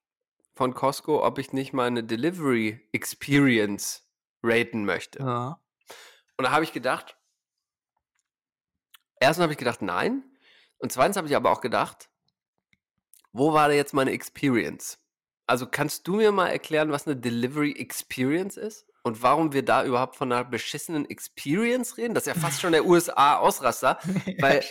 von Costco, ob ich nicht meine Delivery Experience raten möchte. Ja. Und da habe ich gedacht, erstens habe ich gedacht, nein. Und zweitens habe ich aber auch gedacht, wo war da jetzt meine Experience? Also kannst du mir mal erklären, was eine Delivery Experience ist? Und warum wir da überhaupt von einer beschissenen Experience reden? Das ist ja fast schon der USA-Ausraster. Weil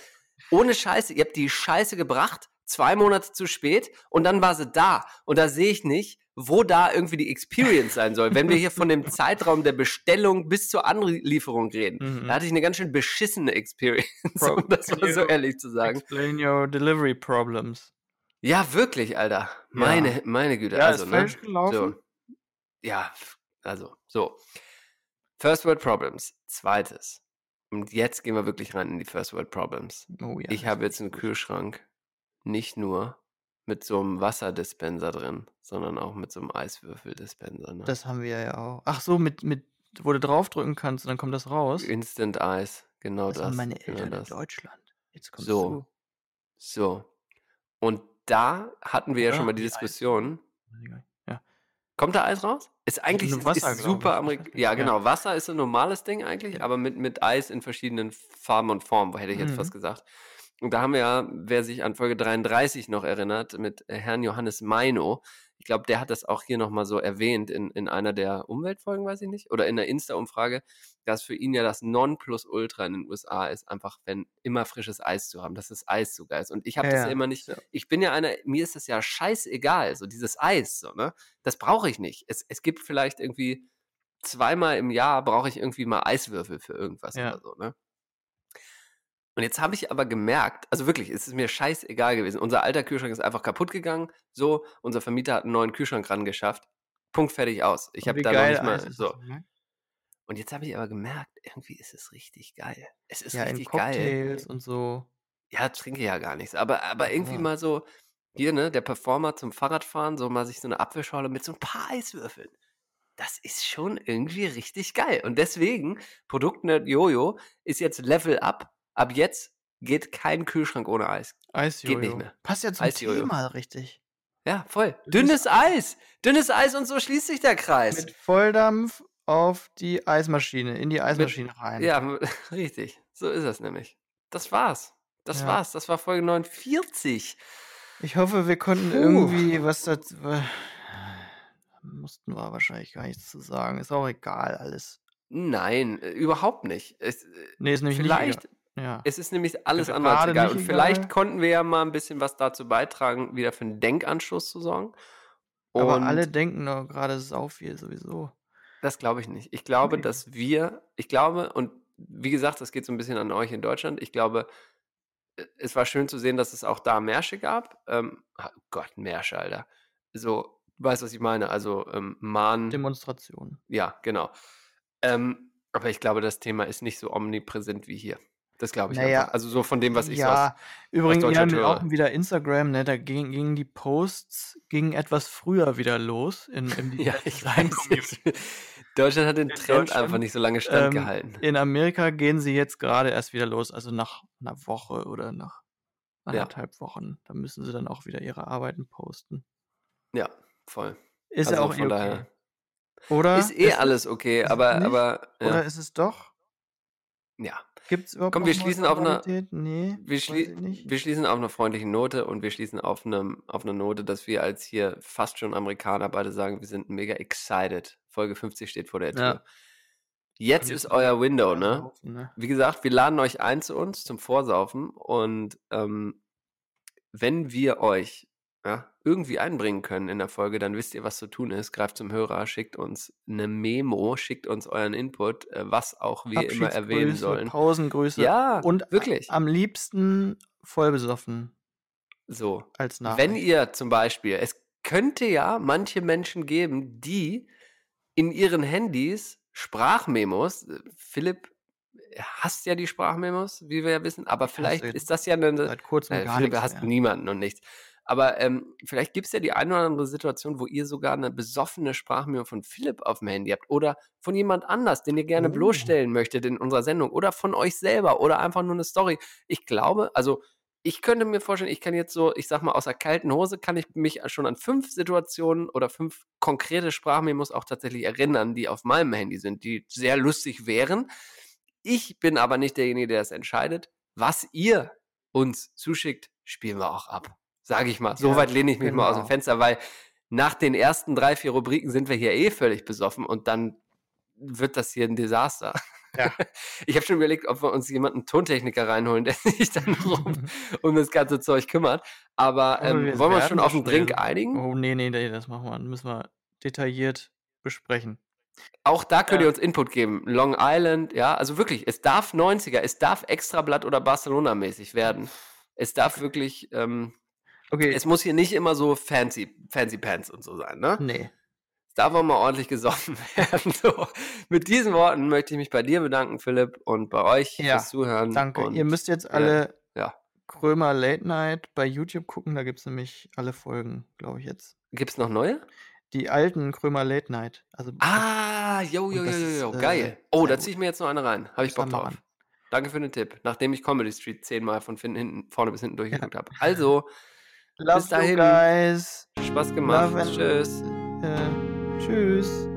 ohne Scheiße, ihr habt die Scheiße gebracht, zwei Monate zu spät und dann war sie da. Und da sehe ich nicht, wo da irgendwie die Experience sein soll. Wenn wir hier von dem Zeitraum der Bestellung bis zur Anlieferung reden, Mhm. da hatte ich eine ganz schön beschissene Experience, Pro- um das mal so ehrlich zu sagen. Explain your delivery problems. Ja, wirklich, Alter. Meine, meine Güte. Ja, also, ist ne? falsch gelaufen. So. Ja, also, so. First World Problems. Zweites. Und jetzt gehen wir wirklich rein in die First World Problems. Oh ja. ich habe jetzt einen Kühlschrank nicht nur mit so einem Wasserdispenser drin, sondern auch mit so einem Eiswürfeldispenser. Ne? Das haben wir ja auch. Ach so, mit, mit, wo du draufdrücken kannst und dann kommt das raus. Instant Eis, genau Das das. haben meine genau Eltern das. in Deutschland. Jetzt kommst So. du. So. Und da hatten wir ja Ja, schon mal die Eis- Diskussion. Ja. Kommt da Eis raus? Ist eigentlich ist, Wasser, ist super ich, Amerik wahrscheinlich. Ja, Ja. genau. Wasser ist ein normales Ding eigentlich, aber mit, mit Eis in verschiedenen Farben und Formen, hätte ich jetzt Mhm. fast gesagt. Und da haben wir ja, wer sich an Folge 33 noch erinnert, mit Herrn Johannes Meino, ich glaube, der hat das auch hier nochmal so erwähnt in, in einer der Umweltfolgen, weiß ich nicht, oder in der Insta-Umfrage, dass für ihn ja das Nonplusultra in den USA ist, einfach, wenn immer frisches Eis zu haben, dass das Eis so geil ist. Und ich habe Ja, das ja ja, immer nicht, ja. ich bin ja einer, mir ist das ja scheißegal, so dieses Eis, so, ne? Das brauche ich nicht. Es, es gibt vielleicht irgendwie zweimal im Jahr brauche ich irgendwie mal Eiswürfel für irgendwas Ja. oder so, ne? Und jetzt habe ich aber gemerkt, also wirklich, es ist mir scheißegal gewesen. Unser alter Kühlschrank ist einfach kaputt gegangen. So, unser Vermieter hat einen neuen Kühlschrank rangeschafft. Punkt fertig aus. Ich Und habe da noch geil nicht mal so. das, ne? Und jetzt habe ich aber gemerkt, irgendwie ist es richtig geil. Es ist Ja, in richtig geil. Cocktails und so. Ja, trinke ja gar nichts. Aber, aber irgendwie Ja. mal so, hier, ne, der Performer zum Fahrradfahren, so mal sich so eine Apfelschorle mit so ein paar Eiswürfeln. Das ist schon irgendwie richtig geil. Und deswegen, Produktnerd Jojo ist jetzt Level up. Ab jetzt geht kein Kühlschrank ohne Eis. Eisjojo. nicht mehr. Passt ja zum Eisjojo. Thema richtig. Ja, voll. Dünnes Eis. Dünnes Eis und so schließt sich der Kreis. Mit Volldampf auf die Eismaschine, in die Eismaschine rein. ja, richtig. So ist es nämlich. Das war's. Das Ja. war's. Das war Folge 49. Ich hoffe, wir konnten Puh. irgendwie was dazu. Mussten wir wahrscheinlich gar nichts zu sagen. Ist auch egal, alles. Nein, äh, überhaupt nicht. Es, äh, Nee, ist nämlich vielleicht, nicht. Ja. es ist nämlich alles Gerade andere als egal. Und vielleicht egal. konnten wir ja mal ein bisschen was dazu beitragen, wieder für einen Denkanstoß zu sorgen. Aber Und alle denken doch gerade sau viel sowieso. Das glaube ich nicht. Ich glaube, Nee. dass wir, ich glaube, und wie gesagt, das geht so ein bisschen an euch in Deutschland. Ich glaube, äh, es war schön zu sehen, dass es auch da Märsche gab. Ähm, ah, Gott, Märsche, Alter. So, du weißt, was ich meine. Also, ähm, Mahn, Demonstration. ja, genau. Ähm, aber ich glaube, das Thema ist nicht so omnipräsent wie hier. Das glaube ich Naja, einfach. Also so von dem, was ich so ja, aus, übrigens, haben ja auch wieder Instagram, ne? Da gingen, gingen die Posts gingen etwas früher wieder los in, in die Ja, ich weiß. Deutschland hat den In Trend einfach nicht so lange Ähm, standgehalten. in Amerika gehen sie jetzt gerade erst wieder los, also nach einer Woche oder nach Ja, anderthalb Wochen. Da müssen sie dann auch wieder ihre Arbeiten posten. ja, voll. Ist ja Also auch eh okay. Oder? Ist eh Ist es, alles okay, aber, nicht? aber, Oder ja. ist es doch? Ja. Gibt es überhaupt Komm, wir schließen auf einer? Nee, wir, schlie wir schließen auf einer freundlichen Note und wir schließen auf einem, auf einer Note, dass wir als hier fast schon Amerikaner beide sagen, wir sind mega excited. Folge 50 steht vor der Ja. Tür. Jetzt Und ist jetzt euer Window, ne? ne? Wie gesagt, wir laden euch ein zu uns zum Vorsaufen und ähm, wenn wir euch ja, irgendwie einbringen können in der Folge, dann wisst ihr, was zu tun ist. Greift zum Hörer, schickt uns eine Memo, schickt uns euren Input, äh, was auch wir immer erwähnen sollen. Pausengrüße Ja, und wirklich. am liebsten voll besoffen So. als Wenn Nachricht. ihr zum Beispiel, es könnte ja manche Menschen geben, die in ihren Handys Sprachmemos, äh, Philipp hasst ja die Sprachmemos, wie wir ja wissen, aber hasse vielleicht ist das ja eine, seit kurzem äh, Philipp hasst mehr. niemanden und nichts. Aber ähm, vielleicht gibt es ja die eine oder andere Situation, wo ihr sogar eine besoffene Sprachmemo von Philipp auf dem Handy habt oder von jemand anders, den ihr gerne Oh. bloßstellen möchtet in unserer Sendung oder von euch selber oder einfach nur eine Story. Ich glaube, also ich könnte mir vorstellen, ich kann jetzt so, ich sag mal, aus der kalten Hose kann ich mich schon an fünf Situationen oder fünf konkrete Sprachmemos auch tatsächlich erinnern, die auf meinem Handy sind, die sehr lustig wären. Ich bin aber nicht derjenige, der es entscheidet. Was ihr uns zuschickt, spielen wir auch ab. Sage ich mal. So Ja, weit lehne ich mich mal aus dem genau. Fenster, weil nach den ersten drei, vier Rubriken sind wir hier eh völlig besoffen und dann wird das hier ein Desaster. Ja. Ich habe schon überlegt, ob wir uns jemanden Tontechniker reinholen, der sich dann um, um das ganze Zeug kümmert. Aber ähm, wir wollen wir uns schon auf einen schnell- Drink einigen? Oh, nee, nee, nee, das machen wir. Müssen wir detailliert besprechen. Auch da könnt Ja. ihr uns Input geben. Long Island, ja, also wirklich, es darf 90er, es darf Extrablatt oder Barcelona-mäßig werden. Es darf wirklich, ähm, Okay, es muss hier nicht immer so fancy, fancy pants und so sein, ne? nee. Es darf auch mal ordentlich gesoffen werden. So, mit diesen Worten möchte ich mich bei dir bedanken, Philipp, und bei euch Ja, fürs Zuhören. Danke. Und Ihr müsst jetzt alle ja. Krömer Late Night bei YouTube gucken. Da gibt es nämlich alle Folgen, glaube ich jetzt. Gibt es noch neue? Die alten Krömer Late Night. Also Ah, jo, jo, jo, jo, ist, äh, geil. Oh, sehr da ziehe ich mir jetzt noch eine rein. Habe ich Bock drauf. an. Danke für den Tipp, nachdem ich Comedy Street zehnmal von hinten, vorne bis hinten durchgeguckt habe. Also, Love Bis dahin. you guys. Spaß gemacht. Love Tschüss. Äh, tschüss.